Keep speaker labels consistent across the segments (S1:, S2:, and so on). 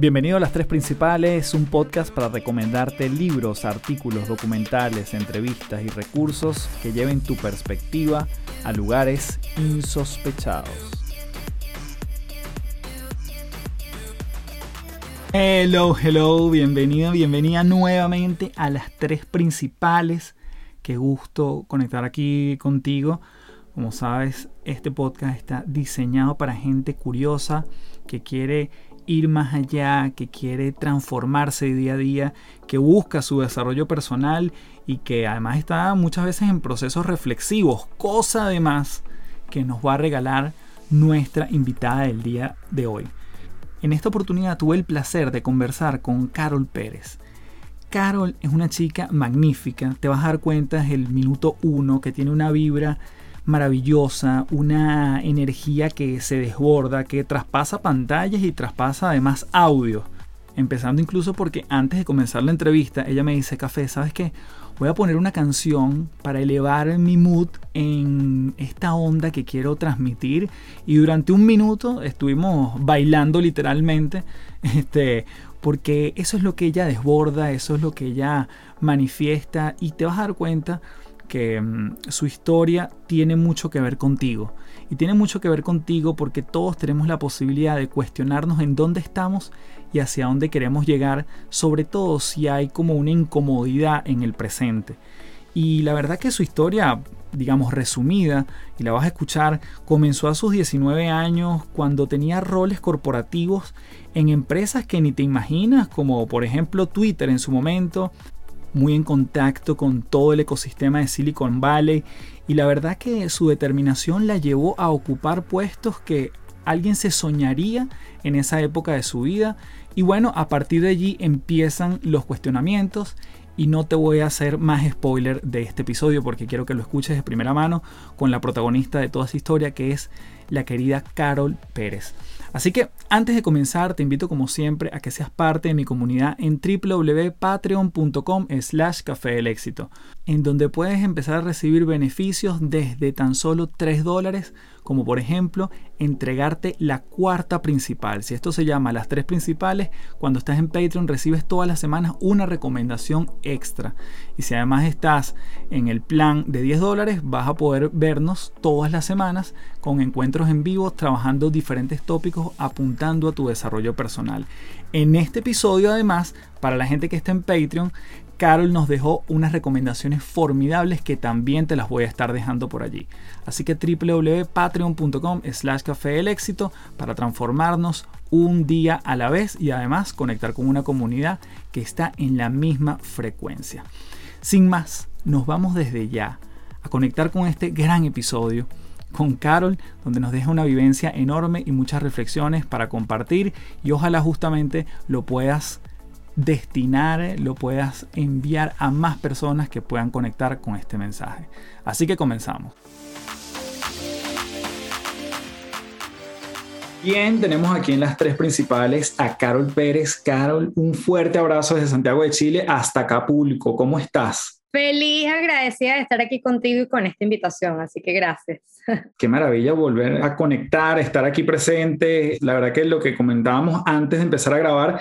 S1: Bienvenido a Las Tres Principales, un podcast para recomendarte libros, artículos, documentales, entrevistas y recursos que lleven tu perspectiva a lugares insospechados. Hello, hello, bienvenido, bienvenida nuevamente a Las Tres Principales. Qué gusto conectar aquí contigo. Como sabes, este podcast está diseñado para gente curiosa que quiere ir más allá, que quiere transformarse día a día, que busca su desarrollo personal y que además está muchas veces en procesos reflexivos, cosa además que nos va a regalar nuestra invitada del día de hoy. En esta oportunidad tuve el placer de conversar con Carol Pérez. Carol es una chica magnífica, te vas a dar cuenta desde el minuto uno que tiene una vibra maravillosa, una energía que se desborda, que traspasa pantallas y traspasa además audio. Empezando incluso porque antes de comenzar la entrevista, ella me dice, Café, ¿sabes qué? Voy a poner una canción para elevar mi mood en esta onda que quiero transmitir. Y durante un minuto estuvimos bailando literalmente, este, porque eso es lo que ella desborda, eso es lo que ella manifiesta y te vas a dar cuenta que mm, su historia tiene mucho que ver contigo. Y tiene mucho que ver contigo porque todos tenemos la posibilidad de cuestionarnos en dónde estamos y hacia dónde queremos llegar, sobre todo si hay como una incomodidad en el presente. Y la verdad que su historia, digamos resumida, y la vas a escuchar, comenzó a sus 19 años cuando tenía roles corporativos en empresas que ni te imaginas, como por ejemplo Twitter en su momento, muy en contacto con todo el ecosistema de Silicon Valley y la verdad que su determinación la llevó a ocupar puestos que alguien se soñaría en esa época de su vida y bueno, a partir de allí empiezan los cuestionamientos y no te voy a hacer más spoiler de este episodio porque quiero que lo escuches de primera mano con la protagonista de toda esta historia que es la querida Carol Pérez. Así que antes de comenzar te invito como siempre a que seas parte de mi comunidad en www.patreon.com slash café del éxito, en donde puedes empezar a recibir beneficios desde tan solo 3 dólares como por ejemplo entregarte la cuarta principal. Si esto se llama las tres principales, cuando estás en Patreon recibes todas las semanas una recomendación extra. Y si además estás en el plan de 10 dólares, vas a poder vernos todas las semanas con encuentros en vivo, trabajando diferentes tópicos, apuntando a tu desarrollo personal. En este episodio además, para la gente que está en Patreon, Carol nos dejó unas recomendaciones formidables que también te las voy a estar dejando por allí. Así que www.patreon.com slash café del éxito para transformarnos un día a la vez y además conectar con una comunidad que está en la misma frecuencia. Sin más, nos vamos desde ya a conectar con este gran episodio con Carol, donde nos deja una vivencia enorme y muchas reflexiones para compartir y ojalá justamente lo puedas destinar, lo puedas enviar a más personas que puedan conectar con este mensaje. Así que comenzamos. Bien, tenemos aquí en las tres principales a Carol Pérez. Carol, un fuerte abrazo desde Santiago de Chile hasta Acapulco. ¿Cómo estás?
S2: Feliz, agradecida de estar aquí contigo y con esta invitación, así que gracias.
S1: Qué maravilla volver a conectar, estar aquí presente. La verdad que lo que comentábamos antes de empezar a grabar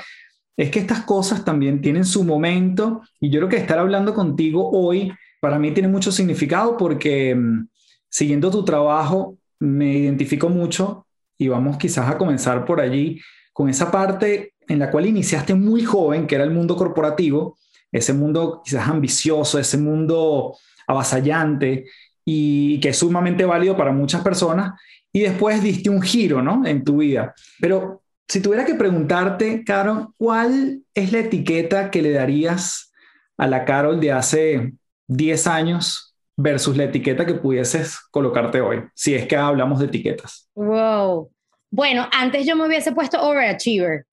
S1: es que estas cosas también tienen su momento y yo creo que estar hablando contigo hoy para mí tiene mucho significado porque mm, siguiendo tu trabajo me identifico mucho y vamos quizás a comenzar por allí con esa parte en la cual iniciaste muy joven, que era el mundo corporativo, ese mundo quizás ambicioso, ese mundo avasallante y que es sumamente válido para muchas personas, y después diste un giro, ¿no? En tu vida. Pero si tuviera que preguntarte, Carol, ¿cuál es la etiqueta que le darías a la Carol de hace 10 años versus la etiqueta que pudieses colocarte hoy? Si es que hablamos de etiquetas.
S2: Wow. Bueno, antes yo me hubiese puesto overachiever,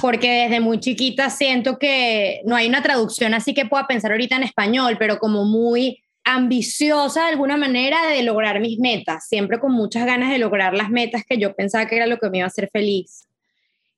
S2: porque desde muy chiquita siento que no hay una traducción así que pueda pensar ahorita en español, pero como muy ambiciosa de alguna manera de lograr mis metas, siempre con muchas ganas de lograr las metas que yo pensaba que era lo que me iba a hacer feliz.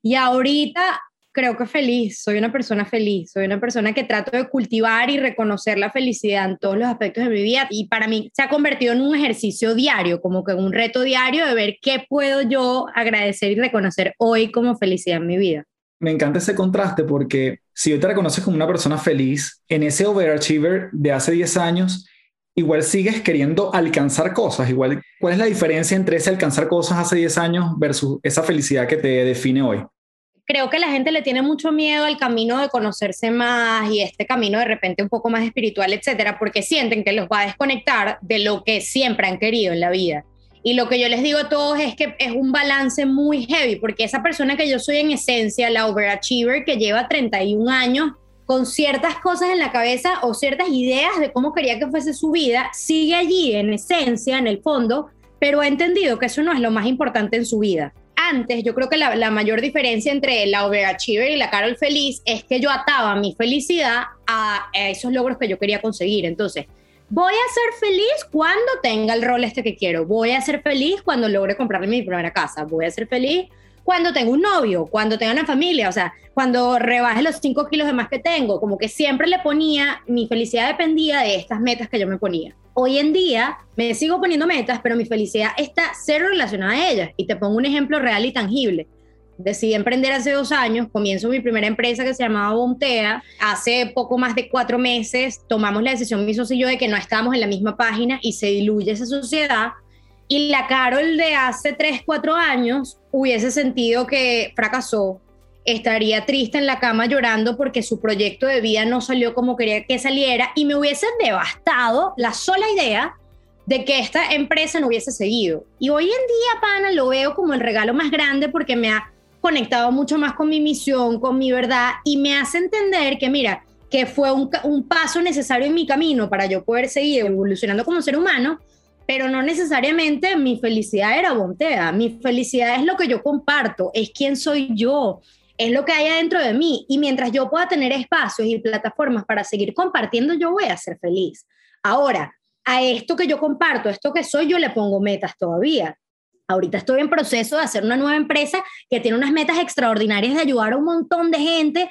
S2: Y ahorita creo que feliz, soy una persona feliz, soy una persona que trato de cultivar y reconocer la felicidad en todos los aspectos de mi vida y para mí se ha convertido en un ejercicio diario, como que un reto diario de ver qué puedo yo agradecer y reconocer hoy como felicidad en mi vida.
S1: Me encanta ese contraste porque si hoy te reconoces como una persona feliz, en ese overachiever de hace 10 años, igual sigues queriendo alcanzar cosas. Igual, ¿cuál es la diferencia entre ese alcanzar cosas hace 10 años versus esa felicidad que te define hoy?
S2: Creo que la gente le tiene mucho miedo al camino de conocerse más y este camino de repente un poco más espiritual, etcétera, porque sienten que los va a desconectar de lo que siempre han querido en la vida. Y lo que yo les digo a todos es que es un balance muy heavy, porque esa persona que yo soy en esencia, la overachiever que lleva 31 años con ciertas cosas en la cabeza o ciertas ideas de cómo quería que fuese su vida, sigue allí en esencia, en el fondo, pero ha entendido que eso no es lo más importante en su vida. Antes, yo creo que la, mayor diferencia entre la overachiever y la Carol feliz es que yo ataba mi felicidad a, esos logros que yo quería conseguir. Entonces, voy a ser feliz cuando tenga el rol este que quiero. Voy a ser feliz cuando logre comprarme mi primera casa. Voy a ser feliz cuando tengo un novio, cuando tenga una familia, o sea, cuando rebaje los 5 kilos de más que tengo, como que siempre le ponía, mi felicidad dependía de estas metas que yo me ponía. Hoy en día me sigo poniendo metas, pero mi felicidad está cero relacionada a ellas. Y te pongo un ejemplo real y tangible. Decidí emprender hace dos años, comienzo mi primera empresa que se llamaba Bontea. Hace poco más de cuatro meses tomamos la decisión, mi socio y yo, de que no estábamos en la misma página y se diluye esa sociedad y la Carol de hace 3, 4 años hubiese sentido que fracasó, estaría triste en la cama llorando porque su proyecto de vida no salió como quería que saliera y me hubiese devastado la sola idea de que esta empresa no hubiese seguido. Y hoy en día, pana, lo veo como el regalo más grande porque me ha conectado mucho más con mi misión, con mi verdad y me hace entender que, mira, que fue un, un paso necesario en mi camino para yo poder seguir evolucionando como ser humano, pero no necesariamente mi felicidad era Bontea. Mi felicidad es lo que yo comparto, es quién soy yo, es lo que hay adentro de mí. Y mientras yo pueda tener espacios y plataformas para seguir compartiendo, yo voy a ser feliz. Ahora, a esto que yo comparto, a esto que soy, yo le pongo metas todavía. Ahorita estoy en proceso de hacer una nueva empresa que tiene unas metas extraordinarias de ayudar a un montón de gente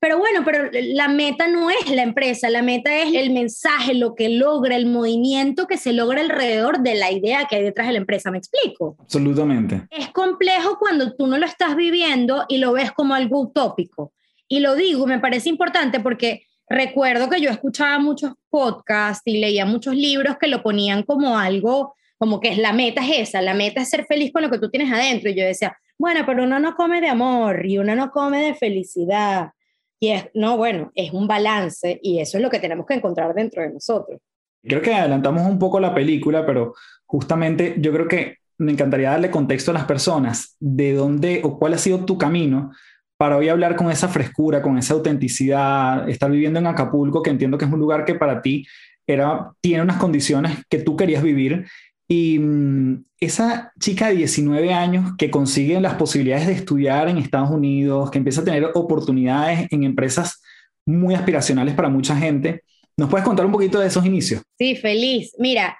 S2: pero bueno, pero la meta no es la empresa, la meta es el mensaje, lo que logra, el movimiento que se logra alrededor de la idea que hay detrás de la empresa. ¿Me explico?
S1: Absolutamente.
S2: Es complejo cuando tú no lo estás viviendo y lo ves como algo utópico. Y lo digo, me parece importante porque recuerdo que yo escuchaba muchos podcasts y leía muchos libros que lo ponían como algo, como que es la meta es esa, la meta es ser feliz con lo que tú tienes adentro. Y yo decía, bueno, pero uno no come de amor y uno no come de felicidad y es, no, bueno, es un balance y eso es lo que tenemos que encontrar dentro de nosotros.
S1: Creo que adelantamos un poco la película, pero justamente yo creo que me encantaría darle contexto a las personas de dónde o cuál ha sido tu camino para hoy hablar con esa frescura, con esa autenticidad, estar viviendo en Acapulco, que entiendo que es un lugar que para ti era, tiene unas condiciones que tú querías vivir y mm, esa chica de 19 años que consigue las posibilidades de estudiar en Estados Unidos, que empieza a tener oportunidades en empresas muy aspiracionales para mucha gente, ¿nos puedes contar un poquito de esos inicios?
S2: Sí, feliz. Mira,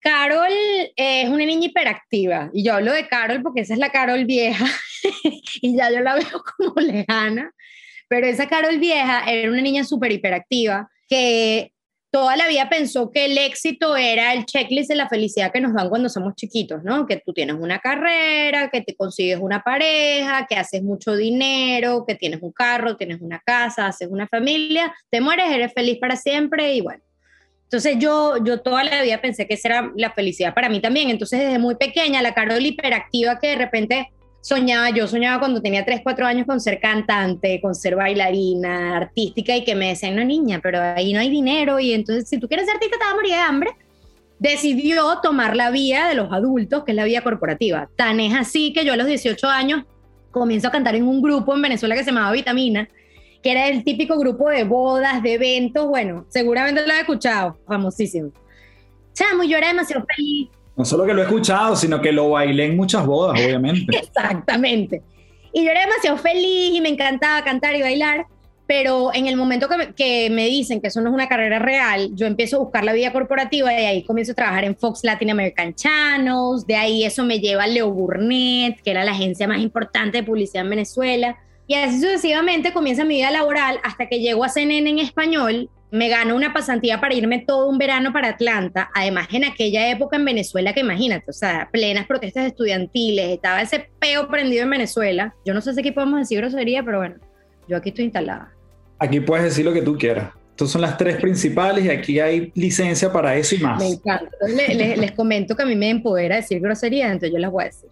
S2: Carol es una niña hiperactiva y yo hablo de Carol porque esa es la Carol vieja y ya yo la veo como lejana, pero esa Carol vieja era una niña súper hiperactiva que toda la vida pensó que el éxito era el checklist de la felicidad que nos dan cuando somos chiquitos, ¿no? Que tú tienes una carrera, que te consigues una pareja, que haces mucho dinero, que tienes un carro, tienes una casa, haces una familia, te mueres, eres feliz para siempre y bueno. Entonces yo, yo toda la vida pensé que esa era la felicidad para mí también. Entonces desde muy pequeña, la Carol hiperactiva que de repente soñaba, yo soñaba cuando tenía 3, 4 años con ser cantante, con ser bailarina, artística y que me decían, no niña, pero ahí no hay dinero y entonces si tú quieres ser artista te vas a morir de hambre. Decidió tomar la vía de los adultos, que es la vía corporativa. Tan es así que yo a los 18 años comienzo a cantar en un grupo en Venezuela que se llamaba Vitamina, que era el típico grupo de bodas, de eventos, bueno, seguramente lo he escuchado, famosísimo. Chamo, yo era demasiado feliz,
S1: no solo que lo he escuchado, sino que lo bailé en muchas bodas, obviamente.
S2: Exactamente. Y yo era demasiado feliz y me encantaba cantar y bailar, pero en el momento que me, que me, dicen que eso no es una carrera real, yo empiezo a buscar la vida corporativa y ahí comienzo a trabajar en Fox Latin American Channels, de ahí eso me lleva a Leo Burnett, que era la agencia más importante de publicidad en Venezuela, y así sucesivamente comienza mi vida laboral hasta que llego a CNN en español me gano una pasantía para irme todo un verano para Atlanta, además en aquella época en Venezuela, que imagínate, o sea, plenas protestas estudiantiles, estaba ese peo prendido en Venezuela. Yo no sé si aquí podemos decir grosería, pero bueno, yo aquí estoy instalada.
S1: Aquí puedes decir lo que tú quieras. Estas son las tres principales y aquí hay licencia para eso y más.
S2: Me encanta. les, les comento que a mí me empodera decir grosería, entonces yo las voy a decir.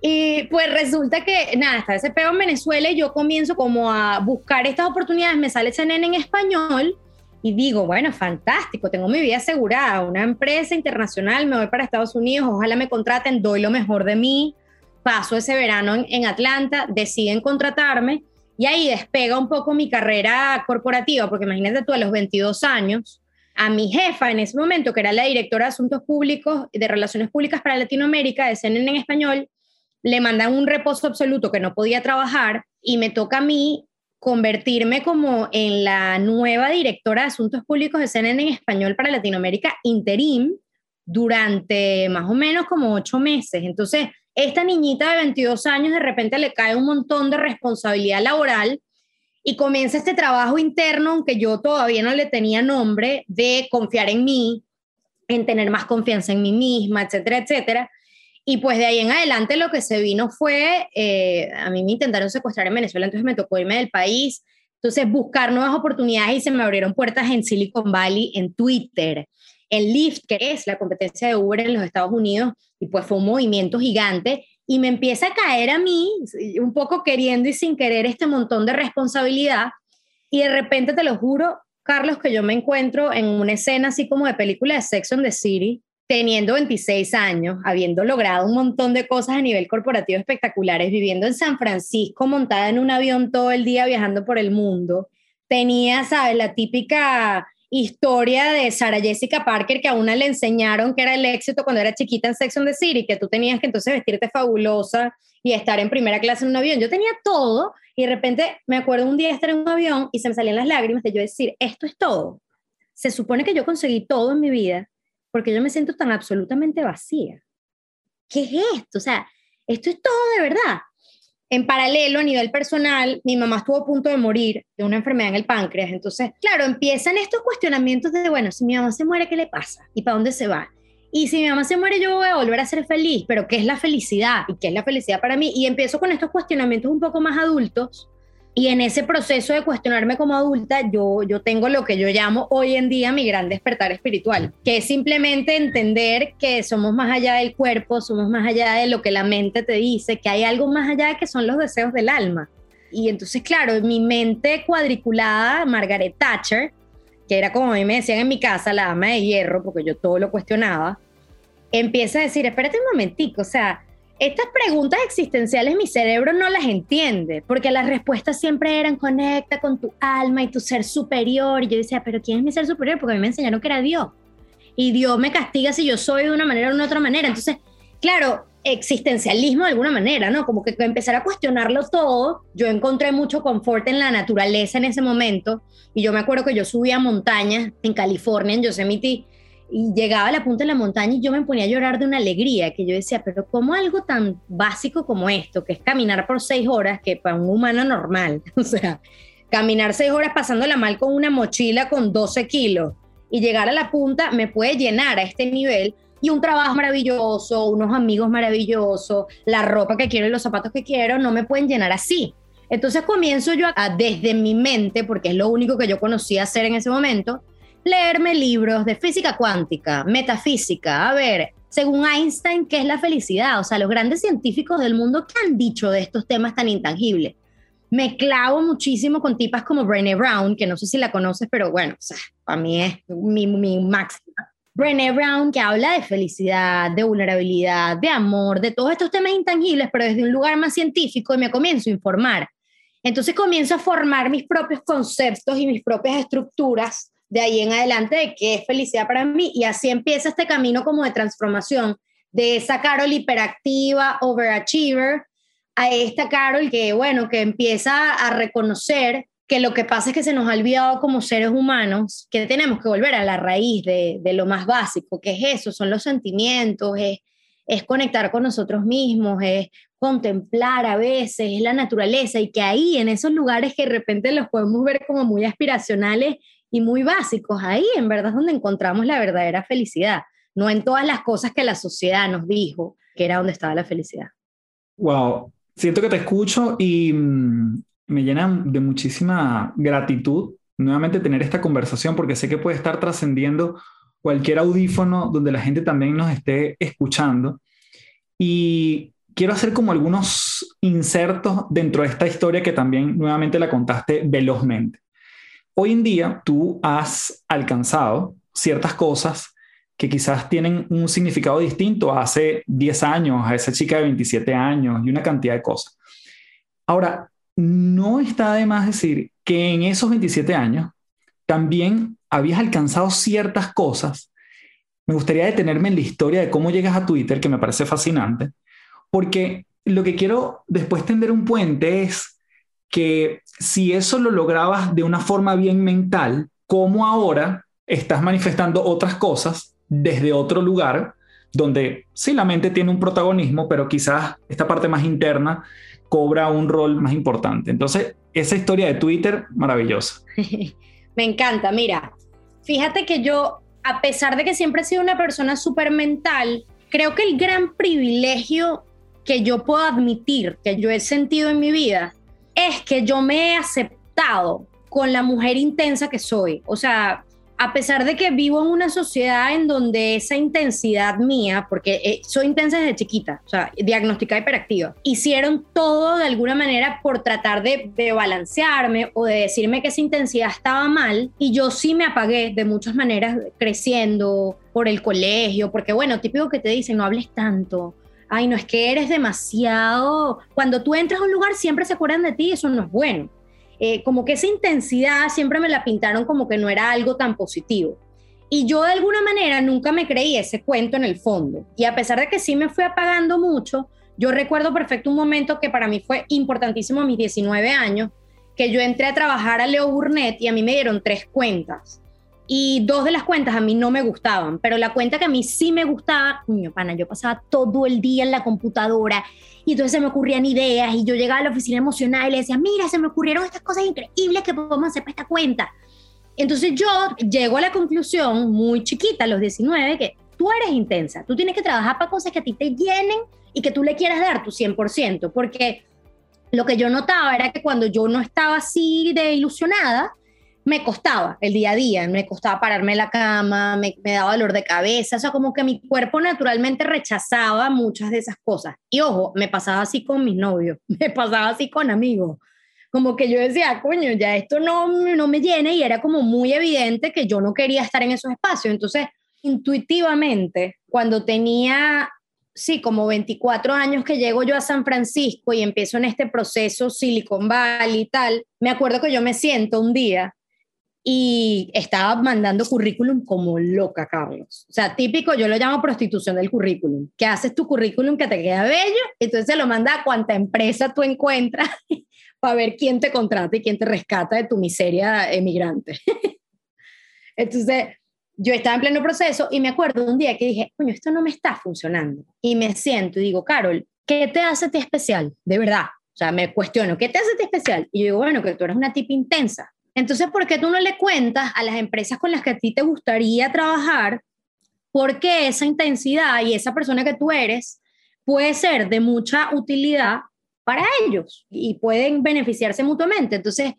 S2: Y pues resulta que, nada, está ese peo en Venezuela y yo comienzo como a buscar estas oportunidades, me sale CNN en español y digo, bueno, fantástico, tengo mi vida asegurada, una empresa internacional, me voy para Estados Unidos, ojalá me contraten, doy lo mejor de mí, paso ese verano en, en Atlanta, deciden contratarme y ahí despega un poco mi carrera corporativa, porque imagínate tú a los 22 años, a mi jefa en ese momento, que era la directora de Asuntos Públicos, de Relaciones Públicas para Latinoamérica, de CNN en español, le mandan un reposo absoluto que no podía trabajar y me toca a mí convertirme como en la nueva directora de Asuntos Públicos de CNN en español para Latinoamérica, interim, durante más o menos como ocho meses. Entonces, esta niñita de 22 años de repente le cae un montón de responsabilidad laboral y comienza este trabajo interno, aunque yo todavía no le tenía nombre, de confiar en mí, en tener más confianza en mí misma, etcétera, etcétera. Y pues de ahí en adelante lo que se vino fue, eh, a mí me intentaron secuestrar en Venezuela, entonces me tocó irme del país, entonces buscar nuevas oportunidades y se me abrieron puertas en Silicon Valley, en Twitter, en Lyft, que es la competencia de Uber en los Estados Unidos, y pues fue un movimiento gigante y me empieza a caer a mí, un poco queriendo y sin querer, este montón de responsabilidad. Y de repente te lo juro, Carlos, que yo me encuentro en una escena así como de película de Sex and the City, teniendo 26 años, habiendo logrado un montón de cosas a nivel corporativo espectaculares, viviendo en San Francisco, montada en un avión todo el día viajando por el mundo, tenía, ¿sabes? La típica historia de Sara Jessica Parker que a una le enseñaron que era el éxito cuando era chiquita en Sex and the City, que tú tenías que entonces vestirte fabulosa y estar en primera clase en un avión. Yo tenía todo y de repente me acuerdo un día estar en un avión y se me salían las lágrimas de yo decir, esto es todo. Se supone que yo conseguí todo en mi vida porque yo me siento tan absolutamente vacía. ¿Qué es esto? O sea, esto es todo de verdad. En paralelo, a nivel personal, mi mamá estuvo a punto de morir de una enfermedad en el páncreas. Entonces, claro, empiezan estos cuestionamientos de, bueno, si mi mamá se muere, ¿qué le pasa? ¿Y para dónde se va? Y si mi mamá se muere, yo voy a volver a ser feliz, pero ¿qué es la felicidad? ¿Y qué es la felicidad para mí? Y empiezo con estos cuestionamientos un poco más adultos y en ese proceso de cuestionarme como adulta, yo, yo tengo lo que yo llamo hoy en día mi gran despertar espiritual, que es simplemente entender que somos más allá del cuerpo, somos más allá de lo que la mente te dice, que hay algo más allá que son los deseos del alma. Y entonces, claro, mi mente cuadriculada, Margaret Thatcher, que era como a mí me decían en mi casa, la dama de hierro, porque yo todo lo cuestionaba, empieza a decir, espérate un momentico, o sea, estas preguntas existenciales mi cerebro no las entiende, porque las respuestas siempre eran conecta con tu alma y tu ser superior. Y yo decía, pero ¿quién es mi ser superior? Porque a mí me enseñaron que era Dios. Y Dios me castiga si yo soy de una manera o de otra manera. Entonces, claro, existencialismo de alguna manera, ¿no? Como que empezar a cuestionarlo todo. Yo encontré mucho confort en la naturaleza en ese momento. Y yo me acuerdo que yo subía montañas en California, en Yosemite, y llegaba a la punta de la montaña y yo me ponía a llorar de una alegría, que yo decía, pero ¿cómo algo tan básico como esto, que es caminar por seis horas, que para un humano normal, o sea, caminar seis horas pasándola mal con una mochila con 12 kilos y llegar a la punta me puede llenar a este nivel y un trabajo maravilloso, unos amigos maravillosos, la ropa que quiero y los zapatos que quiero, no me pueden llenar así. Entonces comienzo yo a, desde mi mente, porque es lo único que yo conocía hacer en ese momento, leerme libros de física cuántica, metafísica, a ver, según Einstein, ¿qué es la felicidad? O sea, los grandes científicos del mundo, ¿qué han dicho de estos temas tan intangibles? Me clavo muchísimo con tipas como Brené Brown, que no sé si la conoces, pero bueno, o sea, para mí es mi, mi máxima. Brené Brown, que habla de felicidad, de vulnerabilidad, de amor, de todos estos temas intangibles, pero desde un lugar más científico y me comienzo a informar. Entonces comienzo a formar mis propios conceptos y mis propias estructuras de ahí en adelante de qué es felicidad para mí. Y así empieza este camino como de transformación de esa Carol hiperactiva, overachiever, a esta Carol que, bueno, que empieza a reconocer que lo que pasa es que se nos ha olvidado como seres humanos, que tenemos que volver a la raíz de, de lo más básico, que es eso, son los sentimientos, es, es conectar con nosotros mismos, es contemplar a veces, es la naturaleza y que ahí en esos lugares que de repente los podemos ver como muy aspiracionales y muy básicos, ahí en verdad es donde encontramos la verdadera felicidad, no en todas las cosas que la sociedad nos dijo que era donde estaba la felicidad.
S1: Wow, siento que te escucho y mm, me llena de muchísima gratitud nuevamente tener esta conversación porque sé que puede estar trascendiendo cualquier audífono donde la gente también nos esté escuchando. Y quiero hacer como algunos insertos dentro de esta historia que también nuevamente la contaste velozmente. Hoy en día tú has alcanzado ciertas cosas que quizás tienen un significado distinto a hace 10 años, a esa chica de 27 años y una cantidad de cosas. Ahora, no está de más decir que en esos 27 años también habías alcanzado ciertas cosas. Me gustaría detenerme en la historia de cómo llegas a Twitter, que me parece fascinante, porque lo que quiero después tender un puente es que si eso lo lograbas de una forma bien mental, ¿cómo ahora estás manifestando otras cosas desde otro lugar donde sí la mente tiene un protagonismo, pero quizás esta parte más interna cobra un rol más importante. Entonces, esa historia de Twitter, maravillosa.
S2: Me encanta, mira, fíjate que yo, a pesar de que siempre he sido una persona súper mental, creo que el gran privilegio que yo puedo admitir, que yo he sentido en mi vida, es que yo me he aceptado con la mujer intensa que soy. O sea, a pesar de que vivo en una sociedad en donde esa intensidad mía, porque eh, soy intensa desde chiquita, o sea, diagnosticada hiperactiva, hicieron todo de alguna manera por tratar de, de, balancearme o de decirme que esa intensidad estaba mal y yo sí me apagué de muchas maneras creciendo por el colegio, porque bueno, típico que te dicen, no hables tanto. Ay, no es que eres demasiado. Cuando tú entras a un lugar siempre se acuerdan de ti, eso no es bueno. Eh, como que esa intensidad siempre me la pintaron como que no era algo tan positivo. Y yo de alguna manera nunca me creí ese cuento en el fondo. Y a pesar de que sí me fui apagando mucho, yo recuerdo perfecto un momento que para mí fue importantísimo a mis 19 años, que yo entré a trabajar a Leo Burnett y a mí me dieron tres cuentas. Y dos de las cuentas a mí no me gustaban, pero la cuenta que a mí sí me gustaba, coño, pana, yo pasaba todo el día en la computadora y entonces se me ocurrían ideas y yo llegaba a la oficina emocional y le decía, mira, se me ocurrieron estas cosas increíbles que podemos hacer para esta cuenta. Entonces yo llego a la conclusión, muy chiquita, a los 19, que tú eres intensa, tú tienes que trabajar para cosas que a ti te llenen y que tú le quieras dar tu 100%, porque lo que yo notaba era que cuando yo no estaba así de ilusionada, me costaba el día a día, me costaba pararme en la cama, me, daba dolor de cabeza, o sea, como que mi cuerpo naturalmente rechazaba muchas de esas cosas. Y ojo, me pasaba así con mis novios, me pasaba así con amigos, como que yo decía, coño, ya esto no, no me llena y era como muy evidente que yo no quería estar en esos espacios. Entonces, intuitivamente, cuando tenía sí, como 24 años que llego yo a San Francisco y empiezo en este proceso Silicon Valley y tal, me acuerdo que yo me siento un día y estaba mandando currículum como loca, Carlos. O sea, típico, yo lo llamo prostitución del currículum, que haces tu currículum que te queda bello, entonces se lo manda a cuanta empresa tú encuentras para ver quién te contrata y quién te rescata de tu miseria emigrante. entonces, yo estaba en pleno proceso y me acuerdo un día que dije, coño, esto no me está funcionando. Y me siento y digo, Carol, ¿qué te hace ti especial? De verdad. O sea, me cuestiono, ¿qué te hace ti especial? Y yo digo, bueno, que tú eres una tipa intensa entonces, ¿por qué tú no le cuentas a las empresas con las que a ti te gustaría trabajar por qué esa intensidad y esa persona que tú eres puede ser de mucha utilidad para ellos y pueden beneficiarse mutuamente? Entonces,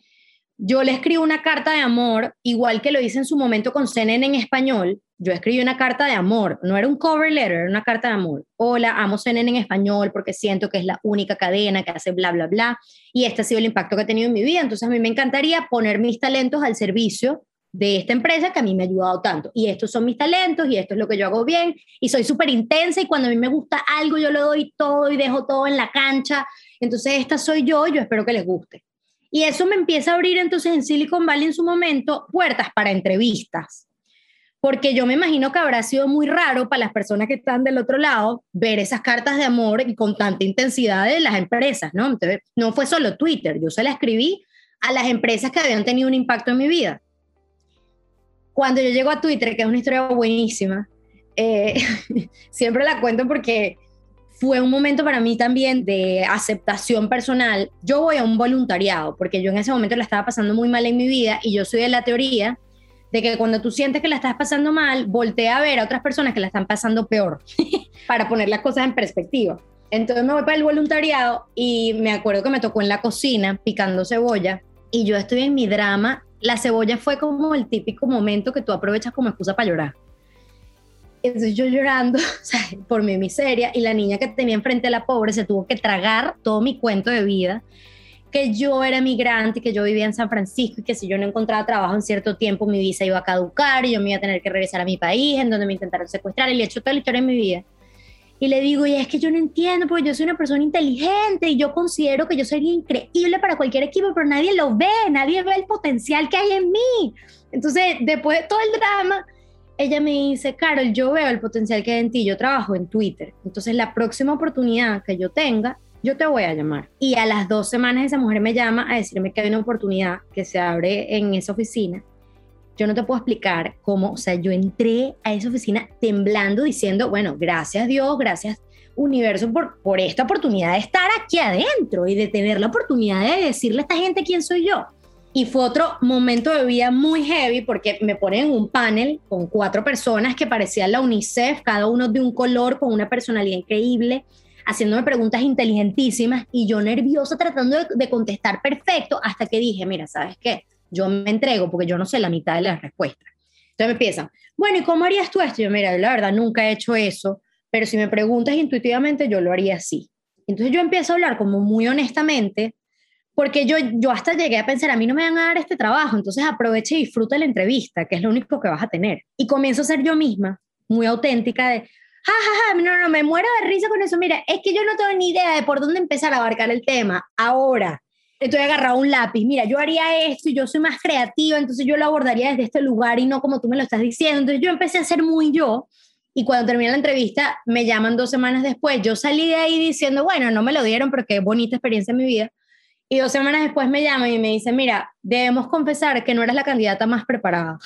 S2: yo le escribo una carta de amor, igual que lo hice en su momento con CNN en español. Yo escribí una carta de amor, no era un cover letter, era una carta de amor. Hola, amo CNN en español porque siento que es la única cadena que hace bla, bla, bla. Y este ha sido el impacto que ha tenido en mi vida. Entonces a mí me encantaría poner mis talentos al servicio de esta empresa que a mí me ha ayudado tanto. Y estos son mis talentos y esto es lo que yo hago bien. Y soy súper intensa y cuando a mí me gusta algo yo lo doy todo y dejo todo en la cancha. Entonces esta soy yo, yo espero que les guste. Y eso me empieza a abrir entonces en Silicon Valley en su momento puertas para entrevistas. Porque yo me imagino que habrá sido muy raro para las personas que están del otro lado ver esas cartas de amor y con tanta intensidad de las empresas, ¿no? Entonces, no fue solo Twitter, yo se la escribí a las empresas que habían tenido un impacto en mi vida. Cuando yo llego a Twitter, que es una historia buenísima, eh, siempre la cuento porque fue un momento para mí también de aceptación personal. Yo voy a un voluntariado porque yo en ese momento la estaba pasando muy mal en mi vida y yo soy de la teoría de que cuando tú sientes que la estás pasando mal, voltea a ver a otras personas que la están pasando peor, para poner las cosas en perspectiva. Entonces me voy para el voluntariado y me acuerdo que me tocó en la cocina picando cebolla y yo estoy en mi drama. La cebolla fue como el típico momento que tú aprovechas como excusa para llorar. Entonces yo llorando por mi miseria y la niña que tenía enfrente a la pobre se tuvo que tragar todo mi cuento de vida que yo era migrante, que yo vivía en San Francisco y que si yo no encontraba trabajo en cierto tiempo mi visa iba a caducar y yo me iba a tener que regresar a mi país, en donde me intentaron secuestrar y le he hecho toda la historia de mi vida. Y le digo, y es que yo no entiendo, porque yo soy una persona inteligente y yo considero que yo sería increíble para cualquier equipo, pero nadie lo ve, nadie ve el potencial que hay en mí. Entonces, después de todo el drama, ella me dice, Carol, yo veo el potencial que hay en ti, yo trabajo en Twitter. Entonces, la próxima oportunidad que yo tenga, yo te voy a llamar. Y a las dos semanas esa mujer me llama a decirme que hay una oportunidad que se abre en esa oficina. Yo no te puedo explicar cómo, o sea, yo entré a esa oficina temblando diciendo, bueno, gracias Dios, gracias universo por, por esta oportunidad de estar aquí adentro y de tener la oportunidad de decirle a esta gente quién soy yo. Y fue otro momento de vida muy heavy porque me ponen en un panel con cuatro personas que parecían la UNICEF, cada uno de un color, con una personalidad increíble haciéndome preguntas inteligentísimas y yo nerviosa tratando de, contestar perfecto hasta que dije, mira, ¿sabes qué? Yo me entrego porque yo no sé la mitad de las respuestas. Entonces me empiezan, bueno, ¿y cómo harías tú esto? Yo, mira, la verdad nunca he hecho eso, pero si me preguntas intuitivamente, yo lo haría así. Entonces yo empiezo a hablar como muy honestamente, porque yo, yo hasta llegué a pensar, a mí no me van a dar este trabajo, entonces aproveche y disfruta la entrevista, que es lo único que vas a tener. Y comienzo a ser yo misma, muy auténtica de, ja, ja, ja, no, no, me muero de risa con eso. Mira, es que yo no tengo ni idea de por dónde empezar a abarcar el tema. Ahora, estoy agarrado un lápiz. Mira, yo haría esto y yo soy más creativa, entonces yo lo abordaría desde este lugar y no como tú me lo estás diciendo. Entonces yo empecé a ser muy yo. Y cuando terminé la entrevista, me llaman dos semanas después. Yo salí de ahí diciendo, bueno, no me lo dieron porque qué bonita experiencia en mi vida. Y dos semanas después me llaman y me dicen, mira, debemos confesar que no eras la candidata más preparada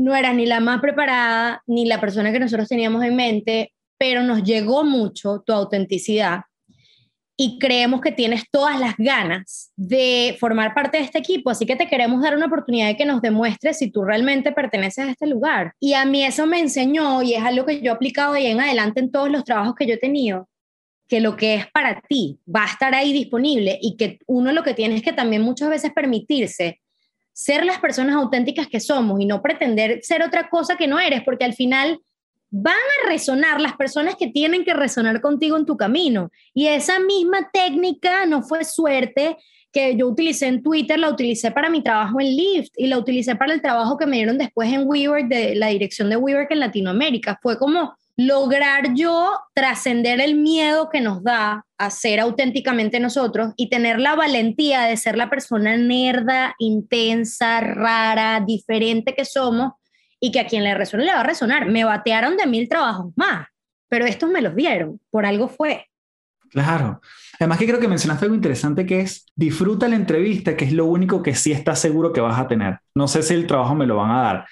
S2: no eras ni la más preparada, ni la persona que nosotros teníamos en mente, pero nos llegó mucho tu autenticidad y creemos que tienes todas las ganas de formar parte de este equipo, así que te queremos dar una oportunidad de que nos demuestres si tú realmente perteneces a este lugar. Y a mí eso me enseñó y es algo que yo he aplicado de ahí en adelante en todos los trabajos que yo he tenido, que lo que es para ti va a estar ahí disponible y que uno lo que tiene es que también muchas veces permitirse ser las personas auténticas que somos y no pretender ser otra cosa que no eres, porque al final van a resonar las personas que tienen que resonar contigo en tu camino. Y esa misma técnica no fue suerte que yo utilicé en Twitter, la utilicé para mi trabajo en Lyft y la utilicé para el trabajo que me dieron después en WeWork, de la dirección de WeWork en Latinoamérica. Fue como lograr yo trascender el miedo que nos da a ser auténticamente nosotros y tener la valentía de ser la persona nerda, intensa, rara, diferente que somos y que a quien le resuene le va a resonar. Me batearon de mil trabajos más, pero estos me los dieron, por algo fue.
S1: Claro. Además que creo que mencionaste algo interesante que es disfruta la entrevista, que es lo único que sí estás seguro que vas a tener. No sé si el trabajo me lo van a dar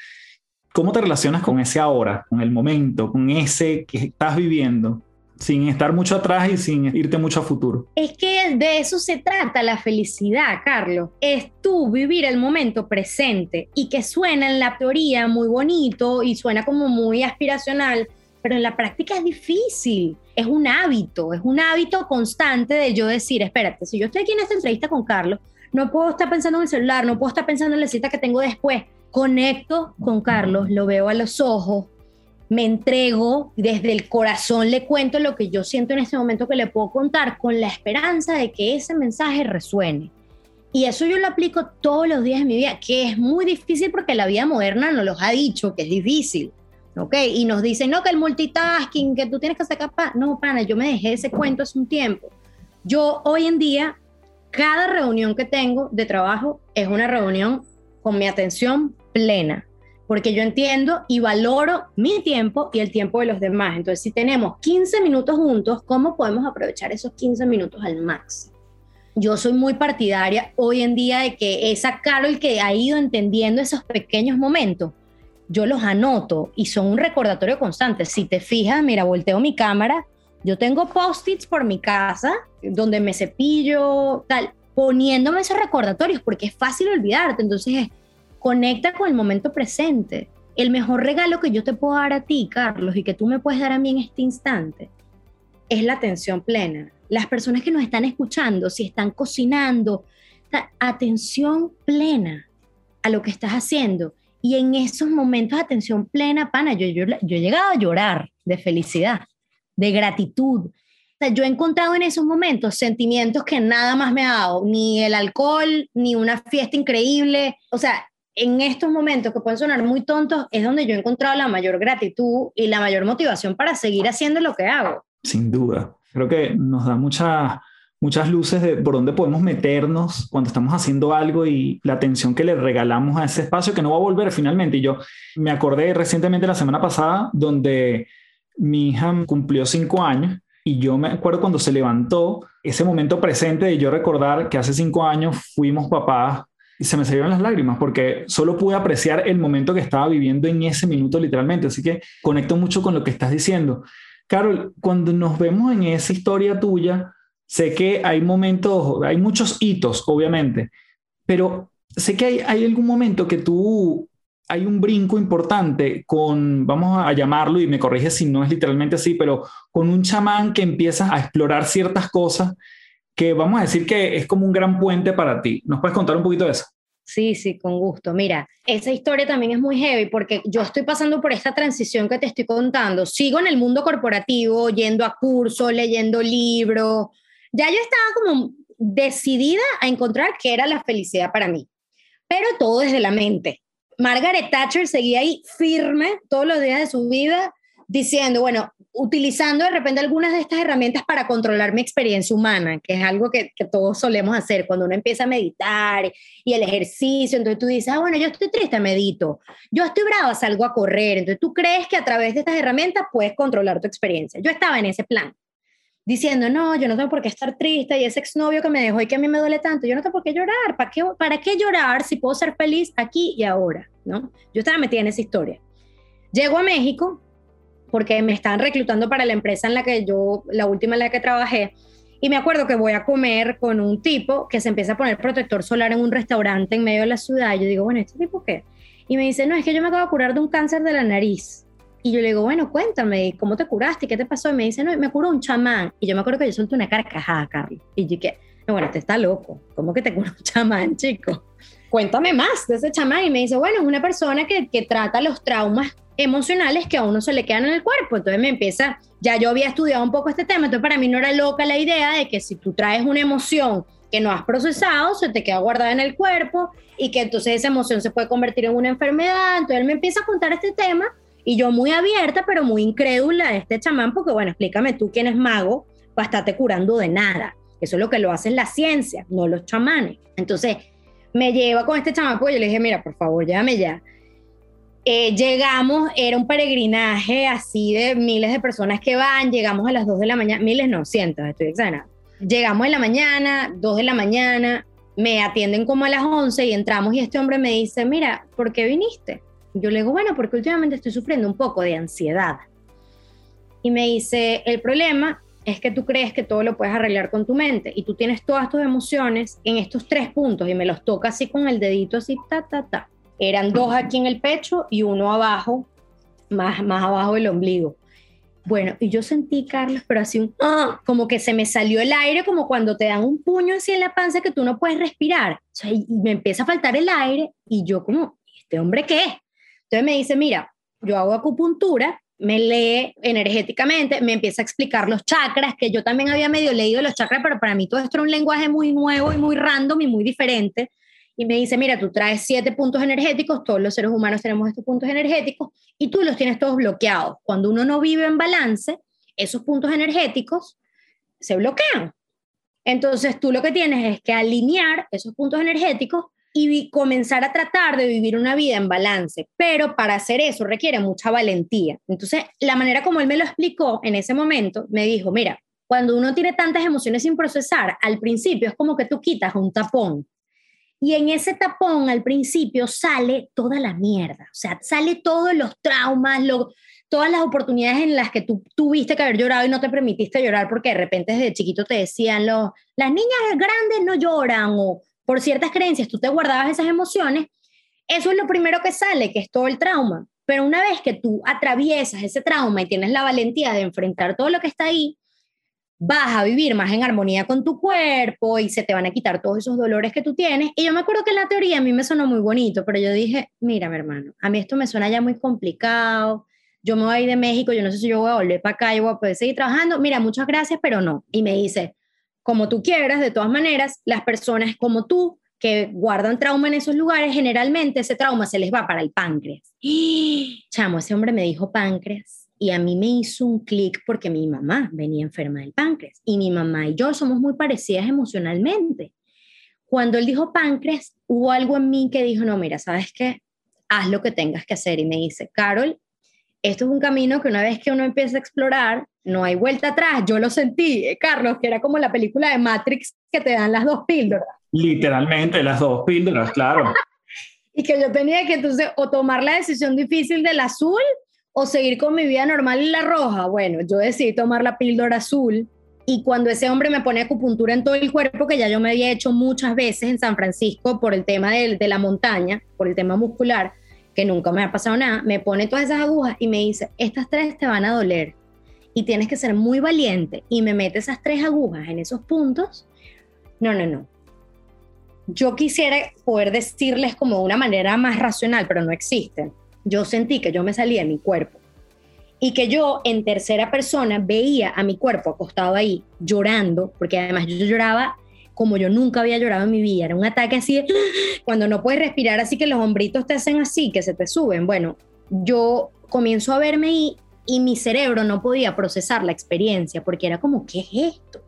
S1: ¿Cómo te relacionas con ese ahora, con el momento, con ese que estás viviendo? sin estar mucho atrás y sin irte mucho a futuro.
S2: Es que de eso se trata la felicidad, Carlos. Es tú vivir el momento presente y que suena en la teoría muy bonito y suena como muy aspiracional, pero en la práctica es difícil. Es un hábito, es un hábito constante de yo decir, espérate, si yo estoy aquí en esta entrevista con Carlos, no puedo estar pensando en el celular, no puedo estar pensando en la cita que tengo después conecto con Carlos, lo veo a los ojos, me entrego, desde el corazón le cuento lo que yo siento en este momento que le puedo contar, con la esperanza de que ese mensaje resuene. Y eso yo lo aplico todos los días de mi vida, que es muy difícil porque la vida moderna nos los ha dicho que es difícil. ¿ok? Y nos dicen, no, que el multitasking, que tú tienes que ser capaz. No, pana, yo me dejé ese cuento hace un tiempo. Yo hoy en día, cada reunión que tengo de trabajo es una reunión con mi atención plena, porque yo entiendo y valoro mi tiempo y el tiempo de los demás. Entonces, si tenemos 15 minutos juntos, ¿cómo podemos aprovechar esos 15 minutos al máximo? Yo soy muy partidaria hoy en día de que esa Carol que ha ido entendiendo esos pequeños momentos, yo los anoto y son un recordatorio constante. Si te fijas, mira, volteo mi cámara, yo tengo post-its por mi casa donde me cepillo, tal, poniéndome esos recordatorios porque es fácil olvidarte. Entonces, conecta con el momento presente. El mejor regalo que yo te puedo dar a ti, Carlos, y que tú me puedes dar a mí en este instante, es la atención plena. Las personas que nos están escuchando, si están cocinando, atención plena a lo que estás haciendo. Y en esos momentos de atención plena, pana, yo, yo, yo he llegado a llorar de felicidad, de gratitud. Yo he encontrado en esos momentos sentimientos que nada más me ha dado, ni el alcohol, ni una fiesta increíble. O sea, en estos momentos que pueden sonar muy tontos, es donde yo he encontrado la mayor gratitud y la mayor motivación para seguir haciendo lo que hago.
S1: Sin duda. Creo que nos da mucha muchas luces de por dónde podemos meternos cuando estamos haciendo algo y la atención que le regalamos a ese espacio que no va a volver finalmente. Y yo me acordé recientemente la semana pasada donde mi hija cumplió cinco años y yo me acuerdo cuando se levantó ese momento presente de yo recordar que hace cinco años fuimos papás y se me salieron las lágrimas porque solo pude apreciar el momento que estaba viviendo en ese minuto literalmente. Así que conecto mucho con lo que estás diciendo. Carol, cuando nos vemos en esa historia tuya, Sé que hay momentos, hay muchos hitos, obviamente, pero sé que hay, hay algún momento que tú, hay un brinco importante con, vamos a llamarlo, y me corrige si no es literalmente así, pero con un chamán que empieza a explorar ciertas cosas que vamos a decir que es como un gran puente para ti. ¿Nos puedes contar un poquito de eso?
S2: Sí, sí, con gusto. Mira, esa historia también es muy heavy porque yo estoy pasando por esta transición que te estoy contando. Sigo en el mundo corporativo, yendo a cursos, leyendo libros, ya yo estaba como decidida a encontrar qué era la felicidad para mí, pero todo desde la mente. Margaret Thatcher seguía ahí firme todos los días de su vida diciendo, bueno, utilizando de repente algunas de estas herramientas para controlar mi experiencia humana, que es algo que, que, todos solemos hacer cuando uno empieza a meditar y el ejercicio, entonces tú dices, ah, bueno, yo estoy triste, medito, yo estoy brava, salgo a correr, entonces tú crees que a través de estas herramientas puedes controlar tu experiencia. Yo estaba en ese plan diciendo, no, yo no tengo por qué estar triste y ese exnovio que me dejó y que a mí me duele tanto, yo no tengo por qué llorar, ¿para qué, ¿para qué llorar si puedo ser feliz aquí y ahora? ¿no? Yo estaba metida en esa historia. Llego a México porque me estaban reclutando para la empresa en la que yo, la última en la que trabajé, y me acuerdo que voy a comer con un tipo que se empieza a poner protector solar en un restaurante en medio de la ciudad. Y yo digo, bueno, ¿este tipo qué? Y me dice, no, es que yo me acabo de curar de un cáncer de la nariz. Y yo le digo, bueno, cuéntame, ¿cómo te curaste? ¿Qué te pasó? Y me dice, no, me curó un chamán. Y yo me acuerdo que yo solté una carcajada, Carlos. Y yo que, no, bueno, este está loco. ¿Cómo que te curó un chamán, chico? Cuéntame más de ese chamán. Y me dice, bueno, es una persona que, que trata los traumas emocionales que a uno se le quedan en el cuerpo. Entonces me empieza, ya yo había estudiado un poco este tema, entonces para mí no era loca la idea de que si tú traes una emoción que no has procesado, se te queda guardada en el cuerpo y que entonces esa emoción se puede convertir en una enfermedad. Entonces él me empieza a contar este tema y yo muy abierta, pero muy incrédula de este chamán, porque bueno, explícame tú quién es mago para estarte curando de nada. Eso es lo que lo hacen la ciencia, no los chamanes. Entonces, me lleva con este chamán, pues yo le dije, mira, por favor, llévame ya. Eh, llegamos, era un peregrinaje así de miles de personas que van, llegamos a las 2 de la mañana, miles no, cientos, estoy exagerando. Llegamos en la mañana, 2 de la mañana, me atienden como a las 11 y entramos y este hombre me dice, mira, ¿por qué viniste? Yo le digo, bueno, porque últimamente estoy sufriendo un poco de ansiedad. Y me dice, el problema es que tú crees que todo lo puedes arreglar con tu mente y tú tienes todas tus emociones en estos tres puntos y me los toca así con el dedito así, ta, ta, ta. Eran dos aquí en el pecho y uno abajo, más, más abajo del ombligo. Bueno, y yo sentí, Carlos, pero así un, ¡ah! como que se me salió el aire, como cuando te dan un puño así en la panza que tú no puedes respirar. O sea, y me empieza a faltar el aire y yo como, ¿este hombre qué es? Entonces me dice, mira, yo hago acupuntura, me lee energéticamente, me empieza a explicar los chakras, que yo también había medio leído los chakras, pero para mí todo esto era un lenguaje muy nuevo y muy random y muy diferente. Y me dice, mira, tú traes siete puntos energéticos, todos los seres humanos tenemos estos puntos energéticos y tú los tienes todos bloqueados. Cuando uno no vive en balance, esos puntos energéticos se bloquean. Entonces tú lo que tienes es que alinear esos puntos energéticos y comenzar a tratar de vivir una vida en balance. Pero para hacer eso requiere mucha valentía. Entonces, la manera como él me lo explicó en ese momento, me dijo, mira, cuando uno tiene tantas emociones sin procesar, al principio es como que tú quitas un tapón. Y en ese tapón al principio sale toda la mierda, o sea, sale todos los traumas, todas las oportunidades en las que tú tuviste que haber llorado y no te permitiste llorar porque de repente desde chiquito te decían, los, las niñas grandes no lloran o por ciertas creencias tú te guardabas esas emociones eso es lo primero que sale, que es todo el trauma. Pero una vez que tú atraviesas ese trauma y tienes la valentía de enfrentar todo lo que está ahí, vas a vivir más en armonía con tu cuerpo y se te van a quitar todos esos dolores que tú tienes. Y yo me acuerdo que en la teoría a mí me sonó muy bonito, pero yo dije, mira, mi hermano, a mí esto me suena ya muy complicado. Yo me voy de México, yo no sé si yo voy a volver para acá, voy a poder seguir trabajando. Mira, muchas gracias, pero no. Y me dice, como tú quieras, de todas maneras, las personas como tú que guardan trauma en esos lugares, generalmente ese trauma se les va para el páncreas. Y, chamo, ese hombre me dijo páncreas y a mí me hizo un clic porque mi mamá venía enferma del páncreas y mi mamá y yo somos muy parecidas emocionalmente. Cuando él dijo páncreas, hubo algo en mí que dijo, no, mira, ¿sabes qué? Haz lo que tengas que hacer. Y me dice, Carol, esto es un camino que una vez que uno empieza a explorar, no hay vuelta atrás. Yo lo sentí, eh, Carlos, que era como la película de Matrix que te dan las dos píldoras.
S1: Literalmente, las dos píldoras, claro.
S2: y que yo tenía que entonces o tomar la decisión difícil del azul o seguir con mi vida normal en la roja. Bueno, yo decidí tomar la píldora azul y cuando ese hombre me pone acupuntura en todo el cuerpo, que ya yo me había hecho muchas veces en San Francisco por el tema de, de la montaña, por el tema muscular, que nunca me ha pasado nada, me pone todas esas agujas y me dice, estas tres te van a doler y tienes que ser muy valiente y me mete esas tres agujas en esos puntos. No, no, no yo quisiera poder decirles como de una manera más racional, pero no existe. Yo sentí que yo me salía de mi cuerpo y que yo en tercera persona veía a mi cuerpo acostado ahí llorando, porque además yo lloraba como yo nunca había llorado en mi vida. Era un ataque así, cuando no puedes respirar, así que los hombritos te hacen así, que se te suben. Bueno, yo comienzo a verme y, y mi cerebro no podía procesar la experiencia, porque era como, ¿qué es esto?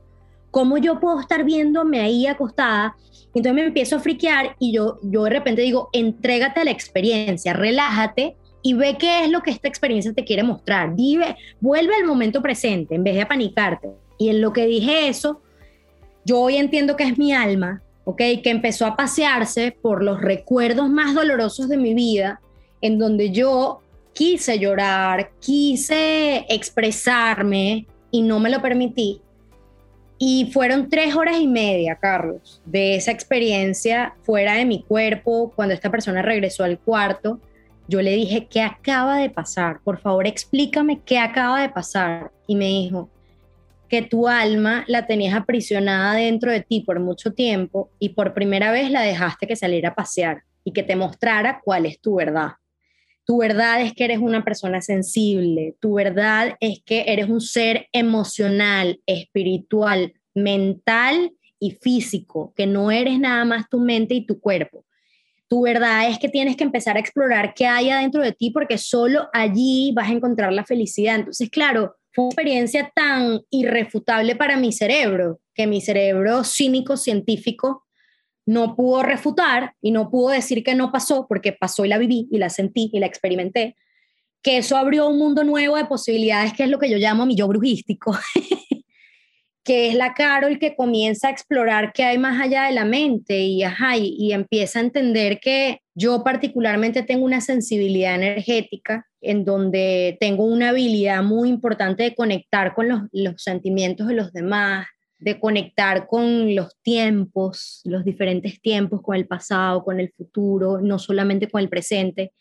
S2: ¿Cómo yo puedo estar viéndome ahí acostada? Entonces me empiezo a friquear y yo, yo de repente digo, entrégate a la experiencia, relájate y ve qué es lo que esta experiencia te quiere mostrar. Vive, vuelve al momento presente en vez de apanicarte. Y en lo que dije eso, yo hoy entiendo que es mi alma, ¿ok? Que empezó a pasearse por los recuerdos más dolorosos de mi vida, en donde yo quise llorar, quise expresarme y no me lo permití. Y fueron tres horas y media, Carlos, de esa experiencia fuera de mi cuerpo. Cuando esta persona regresó al cuarto, yo le dije, ¿qué acaba de pasar? Por favor, explícame qué acaba de pasar. Y me dijo, que tu alma la tenías aprisionada dentro de ti por mucho tiempo y por primera vez la dejaste que saliera a pasear y que te mostrara cuál es tu verdad. Tu verdad es que eres una persona sensible, tu verdad es que eres un ser emocional, espiritual, mental y físico, que no eres nada más tu mente y tu cuerpo. Tu verdad es que tienes que empezar a explorar qué hay adentro de ti porque solo allí vas a encontrar la felicidad. Entonces, claro, fue una experiencia tan irrefutable para mi cerebro, que mi cerebro cínico, científico, no pudo refutar y no pudo decir que no pasó, porque pasó y la viví y la sentí y la experimenté, que eso abrió un mundo nuevo de posibilidades, que es lo que yo llamo mi yo brujístico, que es la Carol que comienza a explorar qué hay más allá de la mente y, ajá, y, empieza a entender que yo particularmente tengo una sensibilidad energética en donde tengo una habilidad muy importante de conectar con los, los sentimientos de los demás, de conectar con los tiempos, los diferentes tiempos, con el pasado, con el futuro, no solamente con el presente,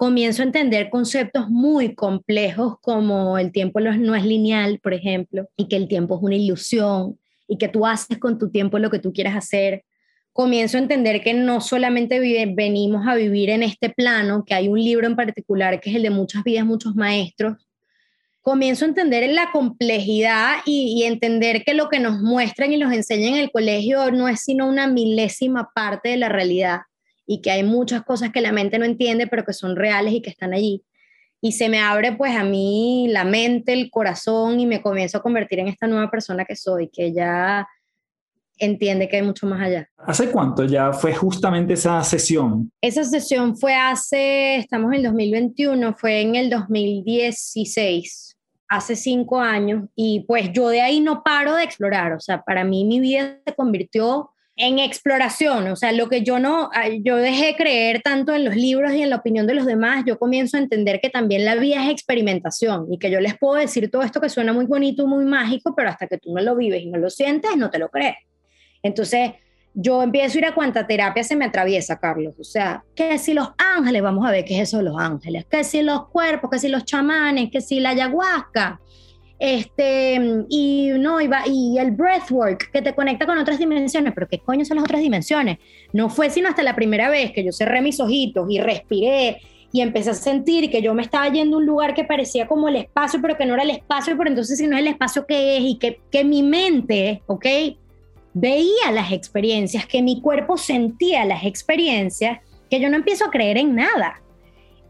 S2: comienzo a entender conceptos muy complejos como el tiempo no es lineal, por ejemplo, y que el tiempo es una ilusión y que tú haces con tu tiempo lo que tú quieras hacer. Comienzo a entender que no solamente venimos a vivir en este plano, que hay un libro en particular que es el de muchas vidas, muchos maestros, comienzo a entender la complejidad y, entender que lo que nos muestran y nos enseñan en el colegio no es sino una milésima parte de la realidad y que hay muchas cosas que la mente no entiende pero que son reales y que están allí. Y se me abre pues a mí la mente, el corazón y me comienzo a convertir en esta nueva persona que soy, que ya entiende que hay mucho más allá.
S1: ¿Hace cuánto ya fue justamente esa sesión?
S2: Esa sesión fue hace, estamos en el 2021, fue en el 2016, hace cinco años, y pues yo de ahí no paro de explorar, o sea, para mí mi vida se convirtió en exploración, o sea, lo que yo no, yo dejé de creer tanto en los libros y en la opinión de los demás, yo comienzo a entender que también la vida es experimentación y que yo les puedo decir todo esto que suena muy bonito, muy mágico, pero hasta que tú no lo vives y no lo sientes, no te lo crees. Entonces, yo empiezo a ir a cuanta terapia se me atraviesa, Carlos. O sea, que si los ángeles, vamos a ver qué es eso de los ángeles, que si los cuerpos, que si los chamanes, que si la ayahuasca, este, y no, y, y el breathwork, que te conecta con otras dimensiones, pero ¿qué coño son las otras dimensiones? No fue sino hasta la primera vez que yo cerré mis ojitos y respiré y empecé a sentir que yo me estaba yendo a un lugar que parecía como el espacio, pero que no era el espacio, pero entonces si no es el espacio, ¿qué es? Y que, que mi mente, ¿ok? Veía las experiencias, que mi cuerpo sentía las experiencias, que yo no empiezo a creer en nada.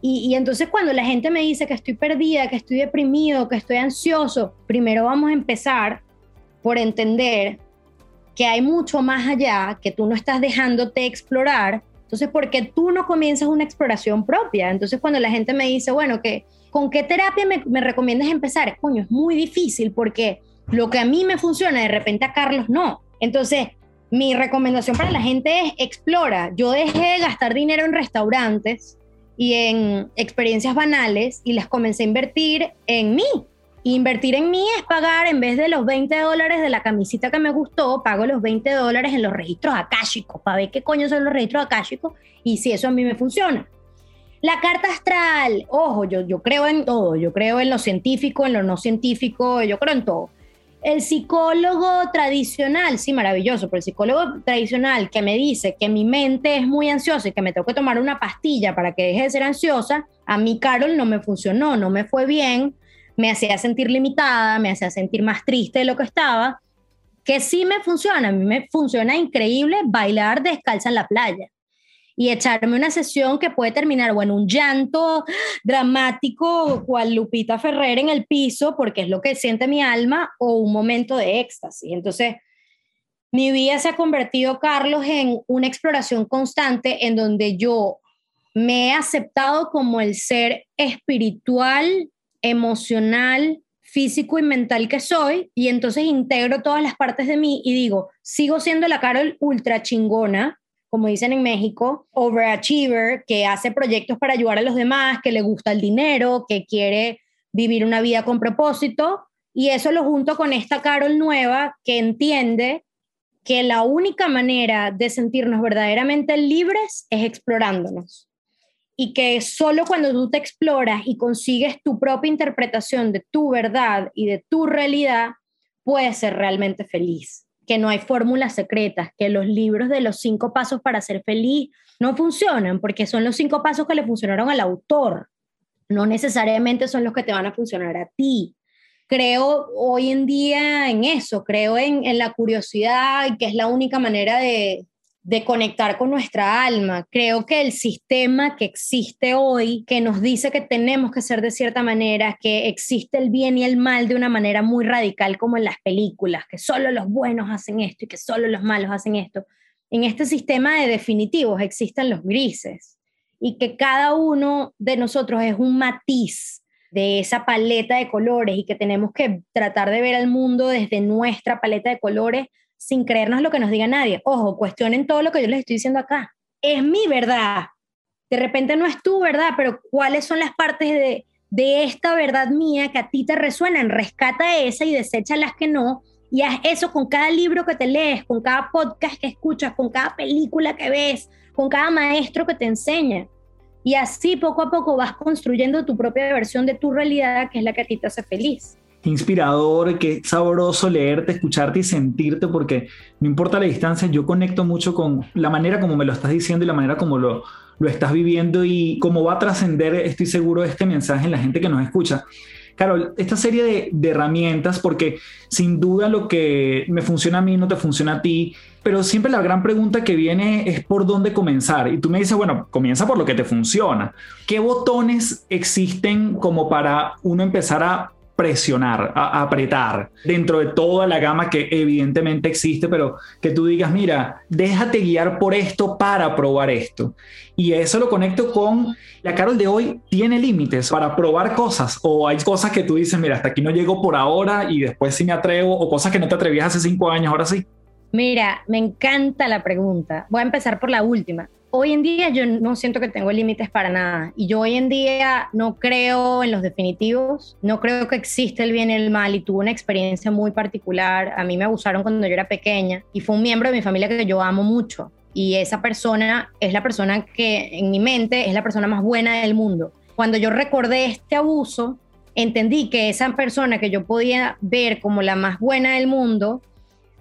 S2: Y, entonces cuando la gente me dice que estoy perdida, que estoy deprimido, que estoy ansioso, primero vamos a empezar por entender que hay mucho más allá, que tú no estás dejándote explorar. Entonces, ¿por qué tú no comienzas una exploración propia? Entonces, cuando la gente me dice, bueno, que, ¿con qué terapia me, me recomiendas empezar? Coño, es muy difícil porque lo que a mí me funciona, de repente a Carlos no. Entonces, mi recomendación para la gente es explora. Yo dejé de gastar dinero en restaurantes y en experiencias banales y las comencé a invertir en mí. Invertir en mí es pagar, en vez de los 20 dólares de la camisita que me gustó, pago los 20 dólares en los registros akáshicos para ver qué coño son los registros akáshicos y si eso a mí me funciona. La carta astral, ojo, yo, yo creo en todo, yo creo en lo científico, en lo no científico, yo creo en todo. El psicólogo tradicional, sí, maravilloso, pero el psicólogo tradicional que me dice que mi mente es muy ansiosa y que me tengo que tomar una pastilla para que deje de ser ansiosa, a mí, Carol, no me funcionó, no me fue bien, me hacía sentir limitada, me hacía sentir más triste de lo que estaba, que sí me funciona, a mí me funciona increíble bailar descalza en la playa y echarme una sesión que puede terminar o en un llanto dramático, cual Lupita Ferrer en el piso, porque es lo que siente mi alma, o un momento de éxtasis. Entonces, mi vida se ha convertido, Carlos, en una exploración constante en donde yo me he aceptado como el ser espiritual, emocional, físico y mental que soy, y entonces integro todas las partes de mí y digo, sigo siendo la Carol ultra chingona, como dicen en México, overachiever, que hace proyectos para ayudar a los demás, que le gusta el dinero, que quiere vivir una vida con propósito. Y eso lo junto con esta Carol nueva que entiende que la única manera de sentirnos verdaderamente libres es explorándonos. Y que solo cuando tú te exploras y consigues tu propia interpretación de tu verdad y de tu realidad, puedes ser realmente feliz que no hay fórmulas secretas, que los libros de los cinco pasos para ser feliz no funcionan, porque son los cinco pasos que le funcionaron al autor, no necesariamente son los que te van a funcionar a ti. Creo hoy en día en eso, creo en, en la curiosidad y que es la única manera de, de conectar con nuestra alma. Creo que el sistema que existe hoy, que nos dice que tenemos que ser de cierta manera, que existe el bien y el mal de una manera muy radical como en las películas, que solo los buenos hacen esto y que solo los malos hacen esto. En este sistema de definitivos existen los grises y que cada uno de nosotros es un matiz de esa paleta de colores y que tenemos que tratar de ver al mundo desde nuestra paleta de colores sin creernos lo que nos diga nadie. Ojo, cuestionen todo lo que yo les estoy diciendo acá. Es mi verdad. De repente no es tu verdad, pero ¿cuáles son las partes de, de esta verdad mía que a ti te resuenan? Rescata esa y desecha las que no. Y haz eso con cada libro que te lees, con cada podcast que escuchas, con cada película que ves, con cada maestro que te enseña. Y así poco a poco vas construyendo tu propia versión de tu realidad, que es la que a ti te hace feliz
S1: inspirador, qué sabroso leerte, escucharte y sentirte, porque no importa la distancia, yo conecto mucho con la manera como me lo estás diciendo y la manera como lo, lo estás viviendo y cómo va a trascender, estoy seguro, este mensaje en la gente que nos escucha. Carol, esta serie de, de, herramientas, porque sin duda lo que me funciona a mí no te funciona a ti, pero siempre la gran pregunta que viene es por dónde comenzar. Y tú me dices, bueno, comienza por lo que te funciona. ¿Qué botones existen como para uno empezar a presionar, apretar dentro de toda la gama que evidentemente existe, pero que tú digas, mira, déjate guiar por esto para probar esto. Y eso lo conecto con la Carol de hoy tiene límites para probar cosas o hay cosas que tú dices, mira, hasta aquí no llego por ahora y después sí me atrevo o cosas que no te atrevías hace cinco años, ahora sí.
S2: Mira, me encanta la pregunta. Voy a empezar por la última. Hoy en día yo no siento que tengo límites para nada. Y yo hoy en día no creo en los definitivos, no creo que existe el bien y el mal. Y tuve una experiencia muy particular. A mí me abusaron cuando yo era pequeña y fue un miembro de mi familia que yo amo mucho. Y esa persona es la persona que en mi mente es la persona más buena del mundo. Cuando yo recordé este abuso, entendí que esa persona que yo podía ver como la más buena del mundo,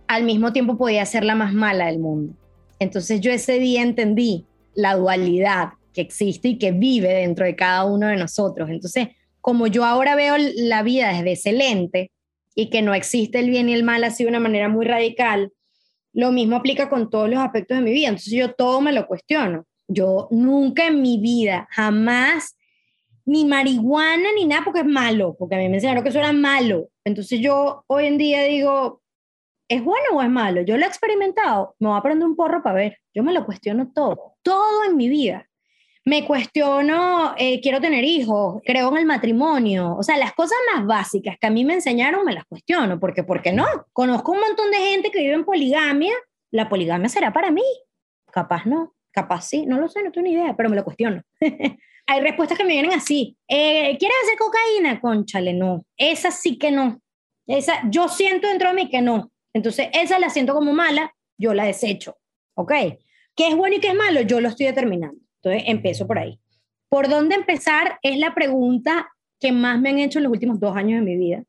S2: al mismo tiempo podía ser la más mala del mundo. Entonces yo ese día entendí la dualidad que existe y que vive dentro de cada uno de nosotros. Entonces, como yo ahora veo la vida desde excelente y que no existe el bien y el mal así de una manera muy radical, lo mismo aplica con todos los aspectos de mi vida. Entonces yo todo me lo cuestiono. Yo nunca en mi vida, jamás, ni marihuana ni nada, porque es malo, porque a mí me enseñaron que eso era malo. Entonces yo hoy en día digo, ¿Es bueno o es malo? Yo lo he experimentado, me voy a prender un porro para ver. Yo me lo cuestiono todo, todo en mi vida. Me cuestiono, eh, quiero tener hijos, creo en el matrimonio. O sea, las cosas más básicas que a mí me enseñaron me las cuestiono. Porque, ¿por qué no? Conozco un montón de gente que vive en poligamia. ¿La poligamia será para mí? Capaz no, capaz sí, no lo sé, no tengo ni idea, pero me lo cuestiono. Hay respuestas que me vienen así. Eh, ¿Quieres hacer cocaína? Conchale, no. Esa sí que no. Esa, yo siento dentro de mí que no. Entonces, esa la siento como mala, yo la desecho. ¿Ok? ¿Qué es bueno y qué es malo? Yo lo estoy determinando. Entonces, empiezo por ahí. ¿Por dónde empezar? Es la pregunta que más me han hecho en los últimos dos años de mi vida.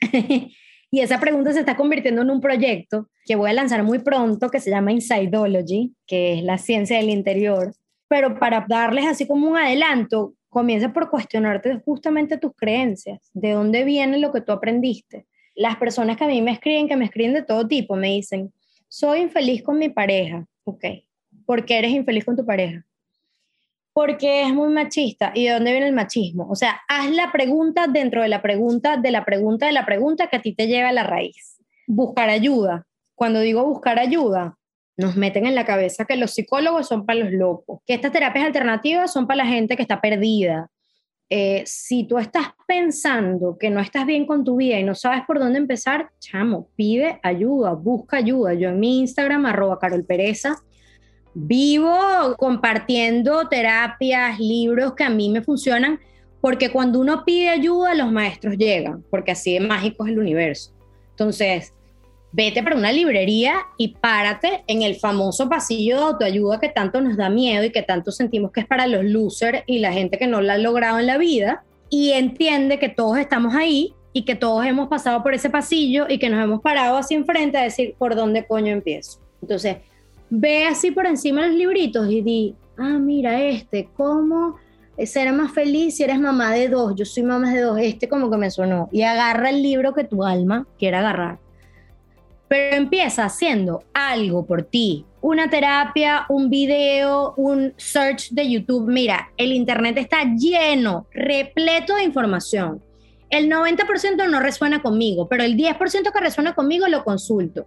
S2: y esa pregunta se está convirtiendo en un proyecto que voy a lanzar muy pronto que se llama Insideology, que es la ciencia del interior. Pero para darles así como un adelanto, comienza por cuestionarte justamente tus creencias, de dónde viene lo que tú aprendiste, las personas que a mí me escriben, que me escriben de todo tipo, me dicen, soy infeliz con mi pareja. Ok, ¿por qué eres infeliz con tu pareja? Porque es muy machista. ¿Y de dónde viene el machismo? O sea, haz la pregunta dentro de la pregunta, de la pregunta, de la pregunta que a ti te lleva a la raíz. Buscar ayuda. Cuando digo buscar ayuda, nos meten en la cabeza que los psicólogos son para los locos, que estas terapias alternativas son para la gente que está perdida, eh, si tú estás pensando que no estás bien con tu vida y no sabes por dónde empezar, chamo, pide ayuda, busca ayuda. Yo en mi Instagram, arroba Carol Pereza, vivo compartiendo terapias, libros que a mí me funcionan, porque cuando uno pide ayuda, los maestros llegan, porque así de mágico el universo. Entonces, vete para una librería y párate en el famoso pasillo de autoayuda que tanto nos da miedo y que tanto sentimos que es para los losers y la gente que no lo ha logrado en la vida y entiende que todos estamos ahí y que todos hemos pasado por ese pasillo y que nos hemos parado así enfrente a decir por dónde coño empiezo. Entonces, ve así por encima de los libritos y di, ah, mira este, ¿cómo ser más feliz si eres mamá de dos? Yo soy mamá de dos, este como que me sonó. Y agarra el libro que tu alma quiera agarrar pero empieza haciendo algo por ti, una terapia, un video, un search de YouTube. Mira, el Internet está lleno, repleto de información. El 90% no resuena conmigo, pero el 10% que resuena conmigo lo consulto.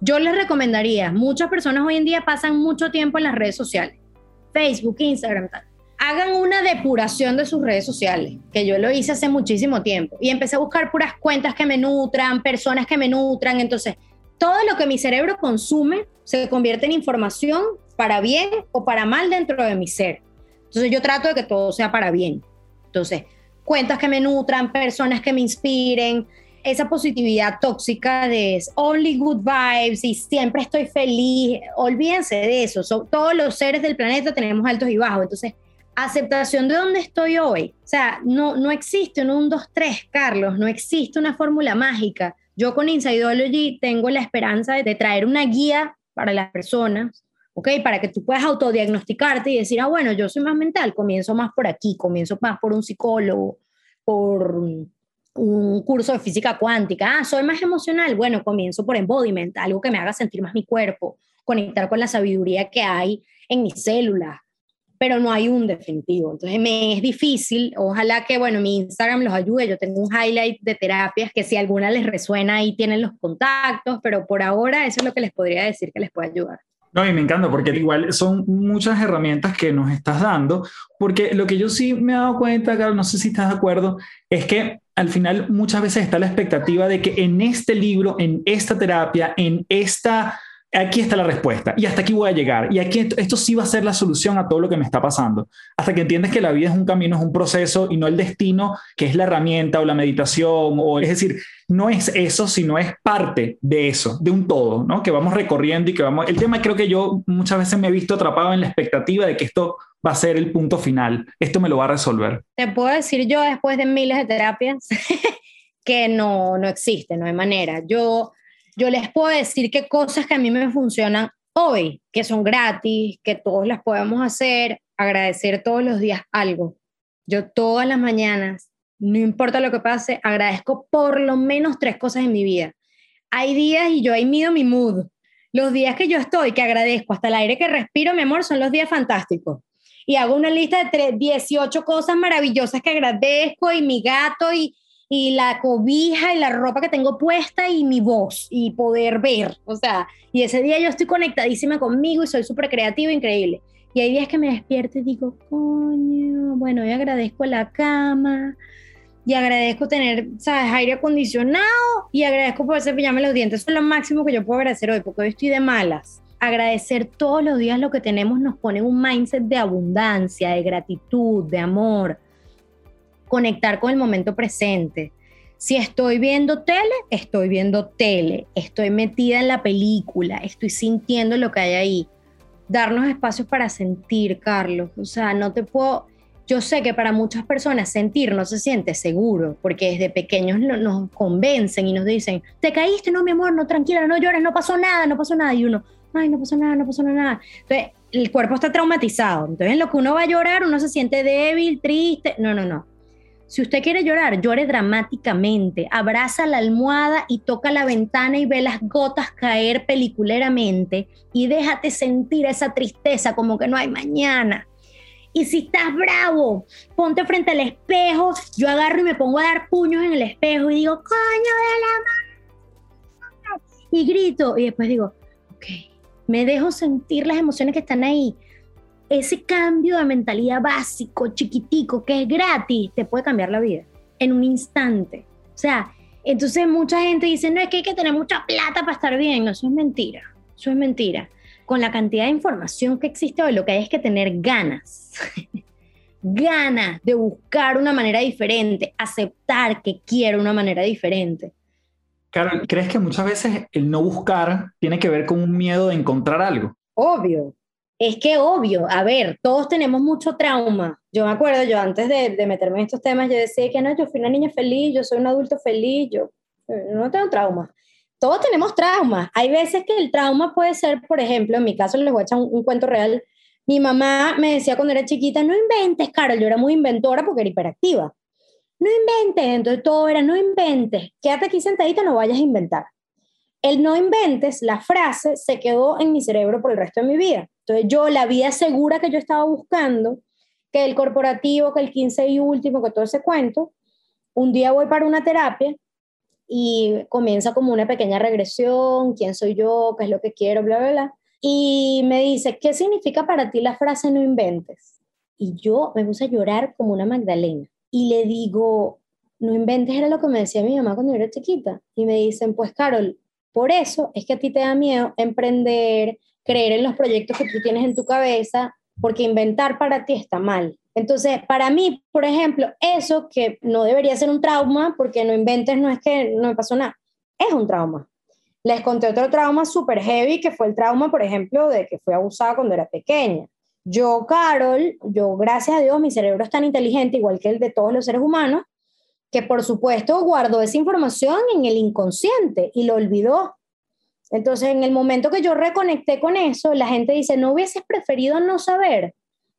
S2: Yo les recomendaría, muchas personas hoy en día pasan mucho tiempo en las redes sociales, Facebook, Instagram, tal. Hagan una depuración de sus redes sociales, que yo lo hice hace muchísimo tiempo, y empecé a buscar puras cuentas que me nutran, personas que me nutran, entonces todo lo que mi cerebro consume se convierte en información para bien o para mal dentro de mi ser. Entonces yo trato de que todo sea para bien. Entonces, cuentas que me nutran, personas que me inspiren, esa positividad tóxica de only good vibes y siempre estoy feliz, olvídense de eso. todos los seres del planeta tenemos altos y bajos. Entonces, aceptación de dónde estoy hoy. O sea, no, no existe un 1, 2, 3, Carlos, no existe una fórmula mágica. Yo con Insideology tengo la esperanza de, traer una guía para las personas, ¿ok? Para que tú puedas autodiagnosticarte y decir, ah, bueno, yo soy más mental, comienzo más por aquí, comienzo más por un psicólogo, por un curso de física cuántica, ah, soy más emocional, bueno, comienzo por embodiment, algo que me haga sentir más mi cuerpo, conectar con la sabiduría que hay en mis células, pero no hay un definitivo. Entonces me es difícil, ojalá que, bueno, mi Instagram los ayude, yo tengo un highlight de terapias que si alguna les resuena ahí tienen los contactos, pero por ahora eso es lo que les podría decir que les puede ayudar.
S1: No, y me encanta porque igual son muchas herramientas que nos estás dando, porque lo que yo sí me he dado cuenta, Carlos, no sé si estás de acuerdo, es que al final muchas veces está la expectativa de que en este libro, en esta terapia, en esta aquí está la respuesta y hasta aquí voy a llegar y aquí esto, sí va a ser la solución a todo lo que me está pasando. Hasta que entiendes que la vida es un camino, es un proceso y no el destino, que es la herramienta o la meditación, o es decir, no es eso, sino es parte de eso, de un todo, ¿no? Que vamos recorriendo y que vamos... El tema creo que yo muchas veces me he visto atrapado en la expectativa de que esto va a ser el punto final, esto me lo va a resolver.
S2: Te puedo decir yo después de miles de terapias que no, no existe, no hay manera. Yo yo les puedo decir qué cosas que a mí me funcionan hoy, que son gratis, que todos las podemos hacer, agradecer todos los días algo. Yo todas las mañanas, no importa lo que pase, agradezco por lo menos tres cosas en mi vida. Hay días y yo ahí mido mi mood. Los días que yo estoy, que agradezco hasta el aire que respiro, mi amor, son los días fantásticos. Y hago una lista de 18 cosas maravillosas que agradezco y mi gato y, y la cobija y la ropa que tengo puesta y mi voz y poder ver. O sea, y ese día yo estoy conectadísima conmigo y soy súper creativa, increíble. Y hay días que me despierto y digo, coño, bueno, y agradezco la cama, y agradezco tener, ¿sabes?, aire acondicionado, y agradezco poder cepillarme los dientes. Eso es lo máximo que yo puedo agradecer hoy, porque hoy estoy de malas. Agradecer todos los días lo que tenemos nos pone un mindset de abundancia, de gratitud, de amor conectar con el momento presente. Si estoy viendo tele, estoy viendo tele, estoy metida en la película, estoy sintiendo lo que hay ahí. Darnos espacios para sentir, Carlos. O sea, no te puedo... Yo sé que para muchas personas sentir no se siente seguro, porque desde pequeños nos convencen y nos dicen, te caíste, no, mi amor, no, tranquila, no llores, no pasó nada, no pasó nada. Y uno, ay, no pasó nada, no pasó nada. Entonces, el cuerpo está traumatizado. Entonces, en lo que uno va a llorar, uno se siente débil, triste. No, no, no si usted quiere llorar, llore dramáticamente, abraza la almohada y toca la ventana y ve las gotas caer peliculeramente y déjate sentir esa tristeza como que no hay mañana. Y si estás bravo, ponte frente al espejo, yo agarro y me pongo a dar puños en el espejo y digo, coño de la mano. Y grito y después digo, ok, me dejo sentir las emociones que están ahí ese cambio de mentalidad básico, chiquitico, que es gratis, te puede cambiar la vida en un instante. O sea, entonces mucha gente dice, no, es que hay que tener mucha plata para estar bien. No, eso es mentira. Eso es mentira. Con la cantidad de información que existe hoy, lo que hay es que tener ganas. ganas de buscar una manera diferente, aceptar que quiero una manera diferente.
S1: Carol, ¿crees que muchas veces el no buscar tiene que ver con un miedo de encontrar algo?
S2: Obvio, es que obvio, a ver, todos tenemos mucho trauma. Yo me acuerdo, yo antes de, meterme en estos temas, yo decía que no, yo fui una niña feliz, yo soy un adulto feliz, yo, no tengo trauma. Todos tenemos trauma. Hay veces que el trauma puede ser, por ejemplo, en mi caso les voy a echar un, un cuento real. Mi mamá me decía cuando era chiquita, no inventes, Carol, yo era muy inventora porque era hiperactiva. No inventes, entonces todo era, no inventes, quédate aquí sentadita, no vayas a inventar. El no inventes, la frase, se quedó en mi cerebro por el resto de mi vida. Entonces yo, la vida segura que yo estaba buscando, que el corporativo, que el 15 y último, que todo ese cuento, un día voy para una terapia y comienza como una pequeña regresión, quién soy yo, qué es lo que quiero, bla, bla, bla. Y me dice, ¿qué significa para ti la frase no inventes? Y yo me puse a llorar como una Magdalena. Y le digo, no inventes era lo que me decía mi mamá cuando yo era chiquita. Y me dicen, pues Carol, por eso es que a ti te da miedo emprender, creer en los proyectos que tú tienes en tu cabeza, porque inventar para ti está mal. Entonces, para mí, por ejemplo, eso que no debería ser un trauma, porque no inventes no es que no me pasó nada, es un trauma. Les conté otro trauma súper heavy, que fue el trauma, por ejemplo, de que fui abusada cuando era pequeña. Yo, Carol, yo, gracias a Dios, mi cerebro es tan inteligente, igual que el de todos los seres humanos, que por supuesto guardó esa información en el inconsciente y lo olvidó. Entonces, en el momento que yo reconecté con eso, la gente dice, ¿no hubieses preferido no saber?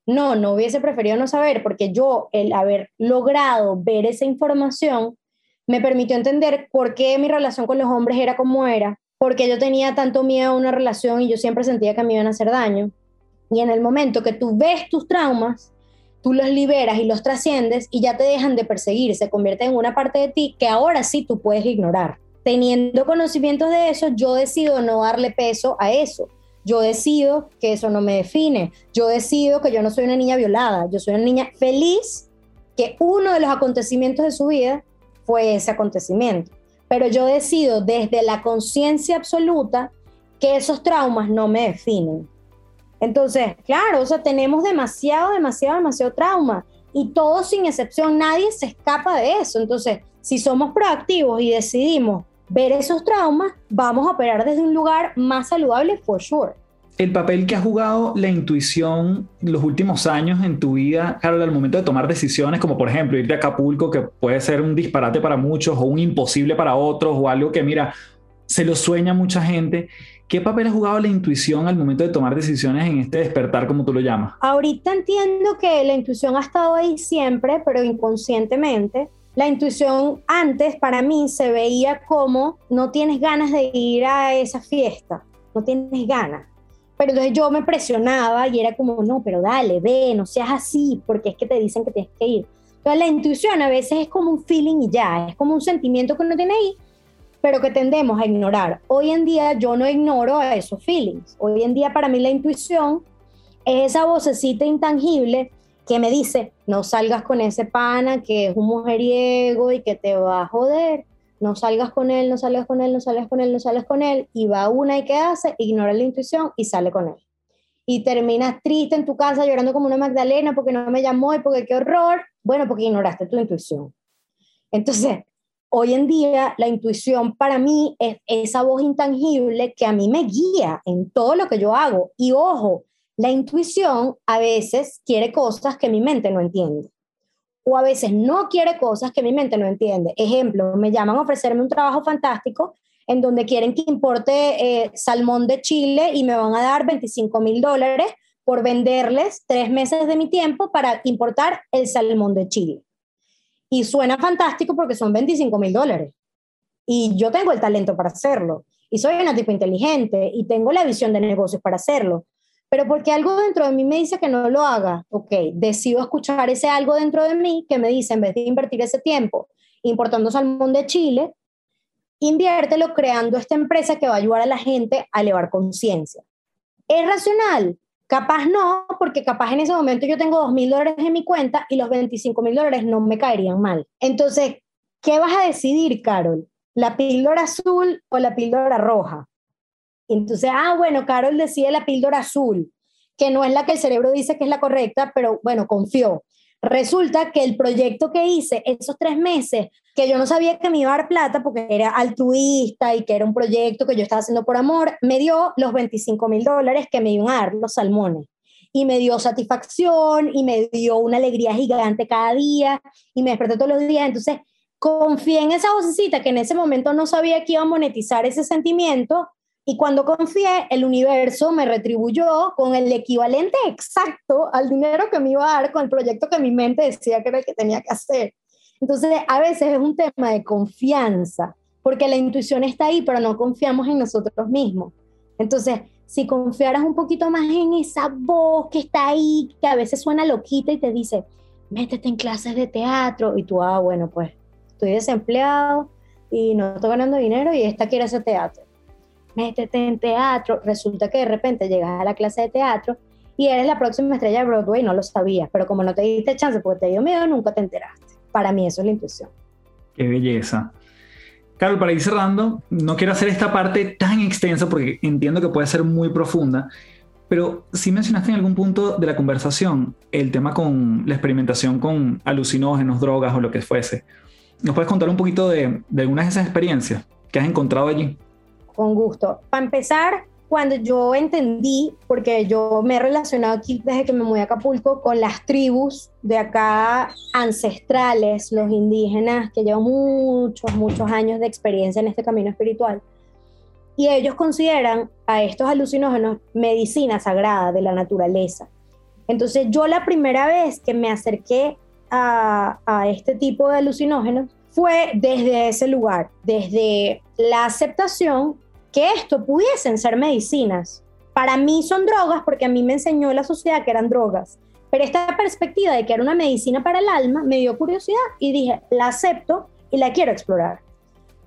S2: No, no hubiese preferido no saber, porque yo, el haber logrado ver esa información, me permitió entender por qué mi relación con los hombres era como era, porque yo tenía tanto miedo a una relación y yo siempre sentía que me iban a hacer daño. Y en el momento que tú ves tus traumas, tú los liberas y los trasciendes y ya te dejan de perseguir, se convierte en una parte de ti que ahora sí tú puedes ignorar teniendo conocimientos de eso, yo decido no darle peso a eso. Yo decido que eso no me define. Yo decido que yo no soy una niña violada. Yo soy una niña feliz que uno de los acontecimientos de su vida fue ese acontecimiento. Pero yo decido desde la conciencia absoluta que esos traumas no me definen. Entonces, claro, o sea, tenemos demasiado, demasiado, demasiado trauma y todos sin excepción, nadie se escapa de eso. Entonces, si somos proactivos y decidimos ver esos traumas, vamos a operar desde un lugar más saludable, for sure.
S1: El papel que ha jugado la intuición los últimos años en tu vida, Carol, al momento de tomar decisiones, como por ejemplo irte a Acapulco, que puede ser un disparate para muchos o un imposible para otros, o algo que, mira, se lo sueña mucha gente. ¿Qué papel ha jugado la intuición al momento de tomar decisiones en este despertar, como tú lo llamas?
S2: Ahorita entiendo que la intuición ha estado ahí siempre, pero inconscientemente. La intuición antes para mí se veía como no tienes ganas de ir a esa fiesta, no tienes ganas. Pero entonces yo me presionaba y era como, no, pero dale, ve, no seas así, porque es que te dicen que tienes que ir. Entonces la intuición a veces es como un feeling y ya, es como un sentimiento que uno tiene ahí pero que tendemos a ignorar. Hoy en día yo no ignoro a esos feelings. Hoy en día para mí la intuición es esa vocecita intangible que me dice, no salgas con ese pana que es un mujeriego y que te va a joder. No salgas con él, no salgas con él, no salgas con él, no salgas con él. Y va una y ¿qué hace? Ignora la intuición y sale con él. Y terminas triste en tu casa llorando como una Magdalena porque no me llamó y porque qué horror. Bueno, porque ignoraste tu intuición. Entonces, hoy en día la intuición para mí es esa voz intangible que a mí me guía en todo lo que yo hago. Y ojo, la intuición a veces quiere cosas que mi mente no entiende. O a veces no quiere cosas que mi mente no entiende. Ejemplo, me llaman a ofrecerme un trabajo fantástico en donde quieren que importe eh, salmón de Chile y me van a dar 25 mil dólares por venderles tres meses de mi tiempo para importar el salmón de Chile. Y suena fantástico porque son 25 mil dólares. Y yo tengo el talento para hacerlo. Y soy una tipo inteligente y tengo la visión de negocios para hacerlo. Pero porque algo dentro de mí me dice que no lo haga, ok, decido escuchar ese algo dentro de mí que me dice, en vez de invertir ese tiempo importando salmón de Chile, inviértelo creando esta empresa que va a ayudar a la gente a elevar conciencia. ¿Es racional? Capaz no, porque capaz en ese momento yo tengo dos mil dólares en mi cuenta y los 25 mil dólares no me caerían mal. Entonces, ¿qué vas a decidir, Carol? ¿La píldora azul o la píldora roja? Entonces, ah, bueno, Carol decide la píldora azul, que no es la que el cerebro dice que es la correcta, pero bueno, confió. Resulta que el proyecto que hice esos tres meses, que yo no sabía que me iba a dar plata porque era altruista y que era un proyecto que yo estaba haciendo por amor, me dio los 25 mil dólares que me iban a dar los salmones. Y me dio satisfacción y me dio una alegría gigante cada día y me desperté todos los días. Entonces, confié en esa vocecita que en ese momento no sabía que iba a monetizar ese sentimiento y cuando confié, el universo me retribuyó con el equivalente exacto al dinero que me iba a dar con el proyecto que mi mente decía que era el que tenía que hacer. Entonces, a veces es un tema de confianza, porque la intuición está ahí, pero no confiamos en nosotros mismos. Entonces, si confiaras un poquito más en esa voz que está ahí, que a veces suena loquita y te dice, métete en clases de teatro, y tú, ah, bueno, pues estoy desempleado y no estoy ganando dinero y esta quiere hacer teatro métete en teatro, resulta que de repente llegas a la clase de teatro y eres la próxima estrella de Broadway, no lo sabías, pero como no te diste chance porque te dio miedo, nunca te enteraste. Para mí eso es la intuición.
S1: Qué belleza. Carol, para ir cerrando, no quiero hacer esta parte tan extensa porque entiendo que puede ser muy profunda, pero sí mencionaste en algún punto de la conversación el tema con la experimentación con alucinógenos, drogas o lo que fuese. ¿Nos puedes contar un poquito de, de algunas de esas experiencias que has encontrado allí?
S2: Con gusto. Para empezar, cuando yo entendí, porque yo me he relacionado aquí desde que me mudé a Acapulco con las tribus de acá ancestrales, los indígenas, que llevan muchos, muchos años de experiencia en este camino espiritual. Y ellos consideran a estos alucinógenos medicina sagrada de la naturaleza. Entonces yo la primera vez que me acerqué a, a este tipo de alucinógenos fue desde ese lugar, desde la aceptación que esto pudiesen ser medicinas. Para mí son drogas porque a mí me enseñó la sociedad que eran drogas. Pero esta perspectiva de que era una medicina para el alma me dio curiosidad y dije, la acepto y la quiero explorar.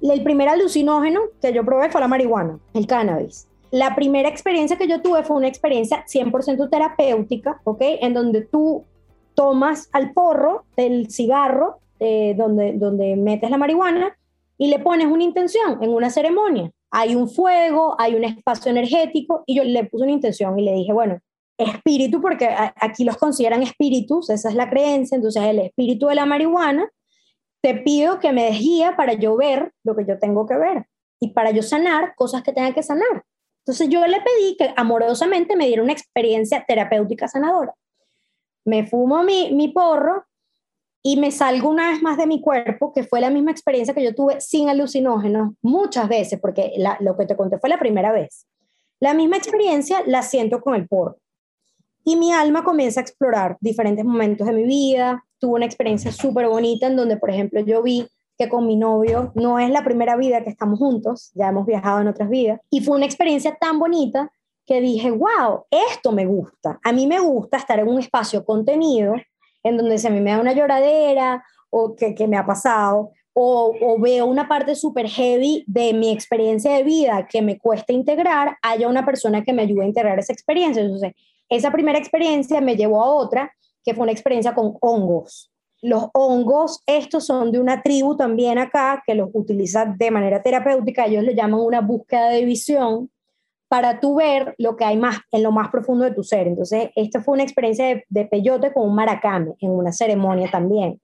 S2: El primer alucinógeno que yo probé fue la marihuana, el cannabis. La primera experiencia que yo tuve fue una experiencia 100% terapéutica, ¿ok? En donde tú tomas al porro del cigarro, eh, donde, donde metes la marihuana, y le pones una intención en una ceremonia hay un fuego, hay un espacio energético, y yo le puse una intención y le dije, bueno, espíritu, porque aquí los consideran espíritus, esa es la creencia, entonces el espíritu de la marihuana, te pido que me des guía para yo ver lo que yo tengo que ver y para yo sanar cosas que tenga que sanar. Entonces yo le pedí que amorosamente me diera una experiencia terapéutica sanadora. Me fumo mi, mi porro y me salgo una vez más de mi cuerpo, que fue la misma experiencia que yo tuve sin alucinógenos muchas veces, porque lo que te conté fue la primera vez. La misma experiencia la siento con el porro y mi alma comienza a explorar diferentes momentos de mi vida. Tuve una experiencia súper bonita en donde, por ejemplo, yo vi que con mi novio no es la primera vida que estamos juntos, ya hemos viajado en otras vidas. Y fue una experiencia tan bonita que dije, wow, esto me gusta. A mí me gusta estar en un espacio contenido en donde si a mí me da una lloradera o que, que me ha pasado, o, o, veo una parte súper heavy de mi experiencia de vida que me cuesta integrar, haya una persona que me ayude a integrar esa experiencia. Entonces, esa primera experiencia me llevó a otra, que fue una experiencia con hongos. Los hongos, estos son de una tribu también acá, que los utiliza de manera terapéutica, ellos le llaman una búsqueda de visión, para tú ver lo que hay más en lo más profundo de tu ser. Entonces, esta fue una experiencia de, de peyote con un maracame en una ceremonia también.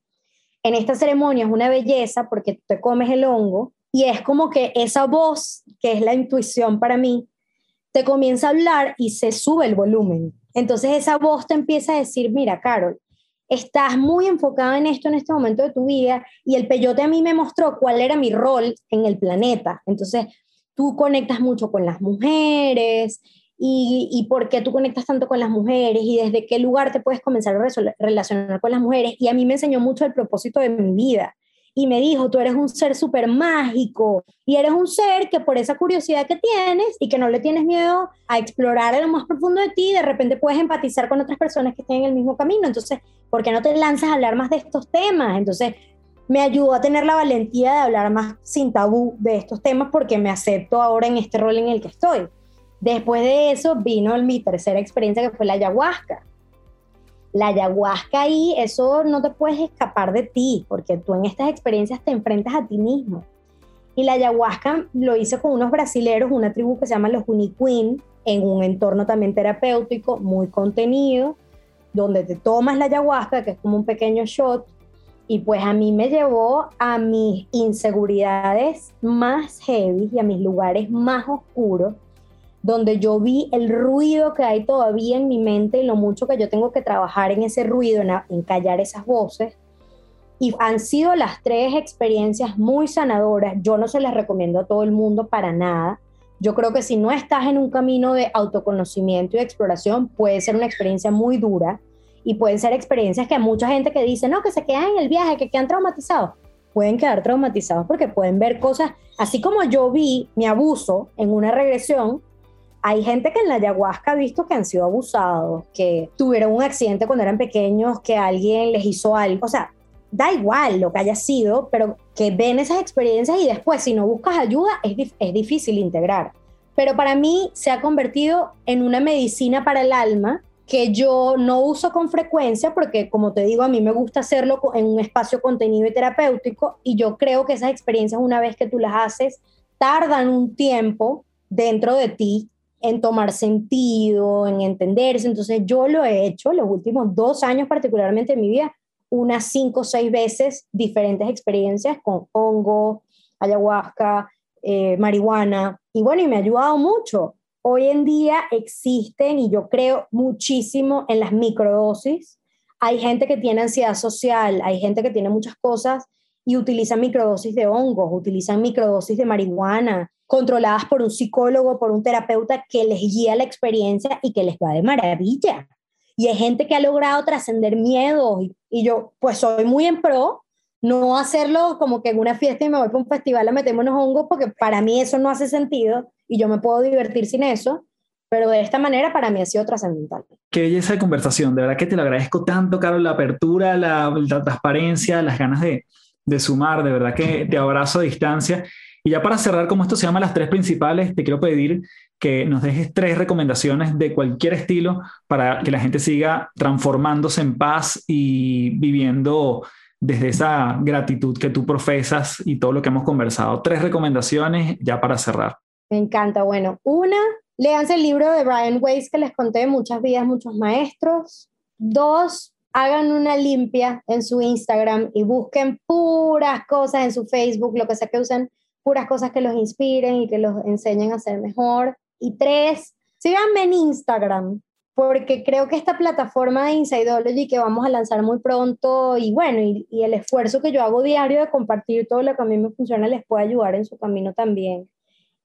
S2: En esta ceremonia es una belleza porque te comes el hongo y es como que esa voz, que es la intuición para mí, te comienza a hablar y se sube el volumen. Entonces esa voz te empieza a decir, mira, Carol, estás muy enfocada en esto en este momento de tu vida y el peyote a mí me mostró cuál era mi rol en el planeta. Entonces tú conectas mucho con las mujeres y, y por qué tú conectas tanto con las mujeres y desde qué lugar te puedes comenzar a relacionar con las mujeres. Y a mí me enseñó mucho el propósito de mi vida y me dijo, tú eres un ser súper mágico y eres un ser que por esa curiosidad que tienes y que no le tienes miedo a explorar lo más profundo de ti, de repente puedes empatizar con otras personas que estén en el mismo camino. Entonces, ¿por qué no te lanzas a hablar más de estos temas? Entonces, me ayudó a tener la valentía de hablar más sin tabú de estos temas porque me acepto ahora en este rol en el que estoy. Después de eso vino mi tercera experiencia que fue la ayahuasca la ayahuasca ahí, eso no te puedes escapar de ti, porque tú en estas experiencias te enfrentas a ti mismo. Y la ayahuasca lo hice con unos brasileros, una tribu que se llama los Uniquin, en un entorno también terapéutico, muy contenido, donde te tomas la ayahuasca, que es como un pequeño shot, y pues a mí me llevó a mis inseguridades más heavy y a mis lugares más oscuros, donde yo vi el ruido que hay todavía en mi mente y lo mucho que yo tengo que trabajar en ese ruido, en, callar esas voces. Y han sido las tres experiencias muy sanadoras. Yo no se las recomiendo a todo el mundo para nada. Yo creo que si no estás en un camino de autoconocimiento y exploración, puede ser una experiencia muy dura y pueden ser experiencias que mucha gente que dice, no, que se quedan en el viaje, que quedan traumatizados, pueden quedar traumatizados porque pueden ver cosas, así como yo vi mi abuso en una regresión, hay gente que en la ayahuasca ha visto que han sido abusados, que tuvieron un accidente cuando eran pequeños, que alguien les hizo algo. O sea, da igual lo que haya sido, pero que ven esas experiencias y después si no buscas ayuda es, es difícil integrar. Pero para mí se ha convertido en una medicina para el alma que yo no uso con frecuencia porque, como te digo, a mí me gusta hacerlo en un espacio contenido y terapéutico y yo creo que esas experiencias, una vez que tú las haces, tardan un tiempo dentro de ti en tomar sentido, en entenderse. Entonces yo lo he hecho los últimos dos años particularmente en mi vida, unas cinco o seis veces diferentes experiencias con hongo, ayahuasca, eh, marihuana. Y bueno, y me ha ayudado mucho. Hoy en día existen, y yo creo muchísimo en las microdosis. Hay gente que tiene ansiedad social, hay gente que tiene muchas cosas y utilizan microdosis de hongos, utilizan microdosis de marihuana, controladas por un psicólogo, por un terapeuta que les guía la experiencia y que les va de maravilla. Y hay gente que ha logrado trascender miedos y, yo pues soy muy en pro, no hacerlo como que en una fiesta y me voy para un festival a meterme unos hongos porque para mí eso no hace sentido y yo me puedo divertir sin eso, pero de esta manera para mí ha sido trascendental.
S1: Qué belleza de conversación, de verdad que te lo agradezco tanto, Carol, la apertura, la, transparencia, las ganas de, de sumar, de verdad que te abrazo a distancia y ya para cerrar, como esto se llama las tres principales, te quiero pedir que nos dejes tres recomendaciones de cualquier estilo para que la gente siga transformándose en paz y viviendo desde esa gratitud que tú profesas y todo lo que hemos conversado. Tres recomendaciones ya para cerrar.
S2: Me encanta. Bueno, una, léanse el libro de Brian Weiss que les conté, Muchas vidas, muchos maestros. Dos, hagan una limpia en su Instagram y busquen puras cosas en su Facebook, lo que sea que usen, puras cosas que los inspiren y que los enseñen a ser mejor. Y tres, síganme en Instagram, porque creo que esta plataforma de Insideology que vamos a lanzar muy pronto y bueno, y, el esfuerzo que yo hago diario de compartir todo lo que a mí me funciona les puede ayudar en su camino también.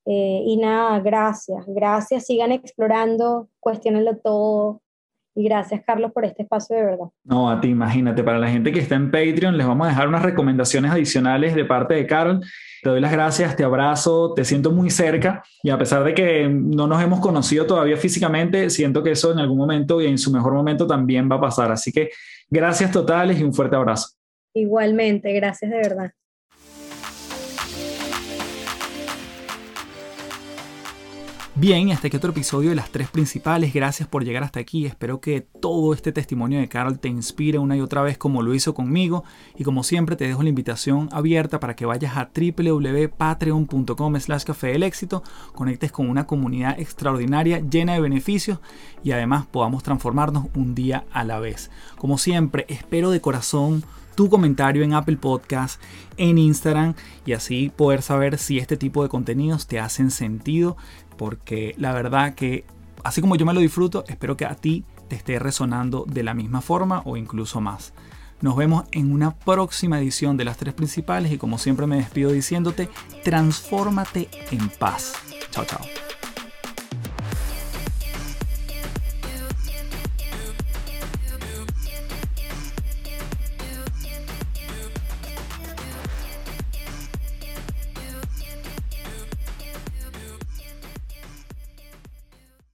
S2: Eh, y nada, gracias, gracias, sigan explorando, cuestionenlo todo. Y gracias, Carlos, por este espacio de verdad.
S1: No, a ti, imagínate, para la gente que está en Patreon, les vamos a dejar unas recomendaciones adicionales de parte de Carol. Te doy las gracias, te abrazo, te siento muy cerca y a pesar de que no nos hemos conocido todavía físicamente, siento que eso en algún momento y en su mejor momento también va a pasar. Así que gracias totales y un fuerte abrazo.
S2: Igualmente, gracias de verdad.
S1: Bien, este que otro episodio de las tres principales. Gracias por llegar hasta aquí. Espero que todo este testimonio de Carol te inspire una y otra vez como lo hizo conmigo. Y como siempre te dejo la invitación abierta para que vayas a www.patreon.com slash café del éxito, conectes con una comunidad extraordinaria llena de beneficios y además podamos transformarnos un día a la vez. Como siempre, espero de corazón tu comentario en Apple Podcast, en Instagram y así poder saber si este tipo de contenidos te hacen sentido porque la verdad que así como yo me lo disfruto, espero que a ti te esté resonando de la misma forma o incluso más. Nos vemos en una próxima edición de las tres principales y como siempre me despido diciéndote, transfórmate en paz. Chao, chao.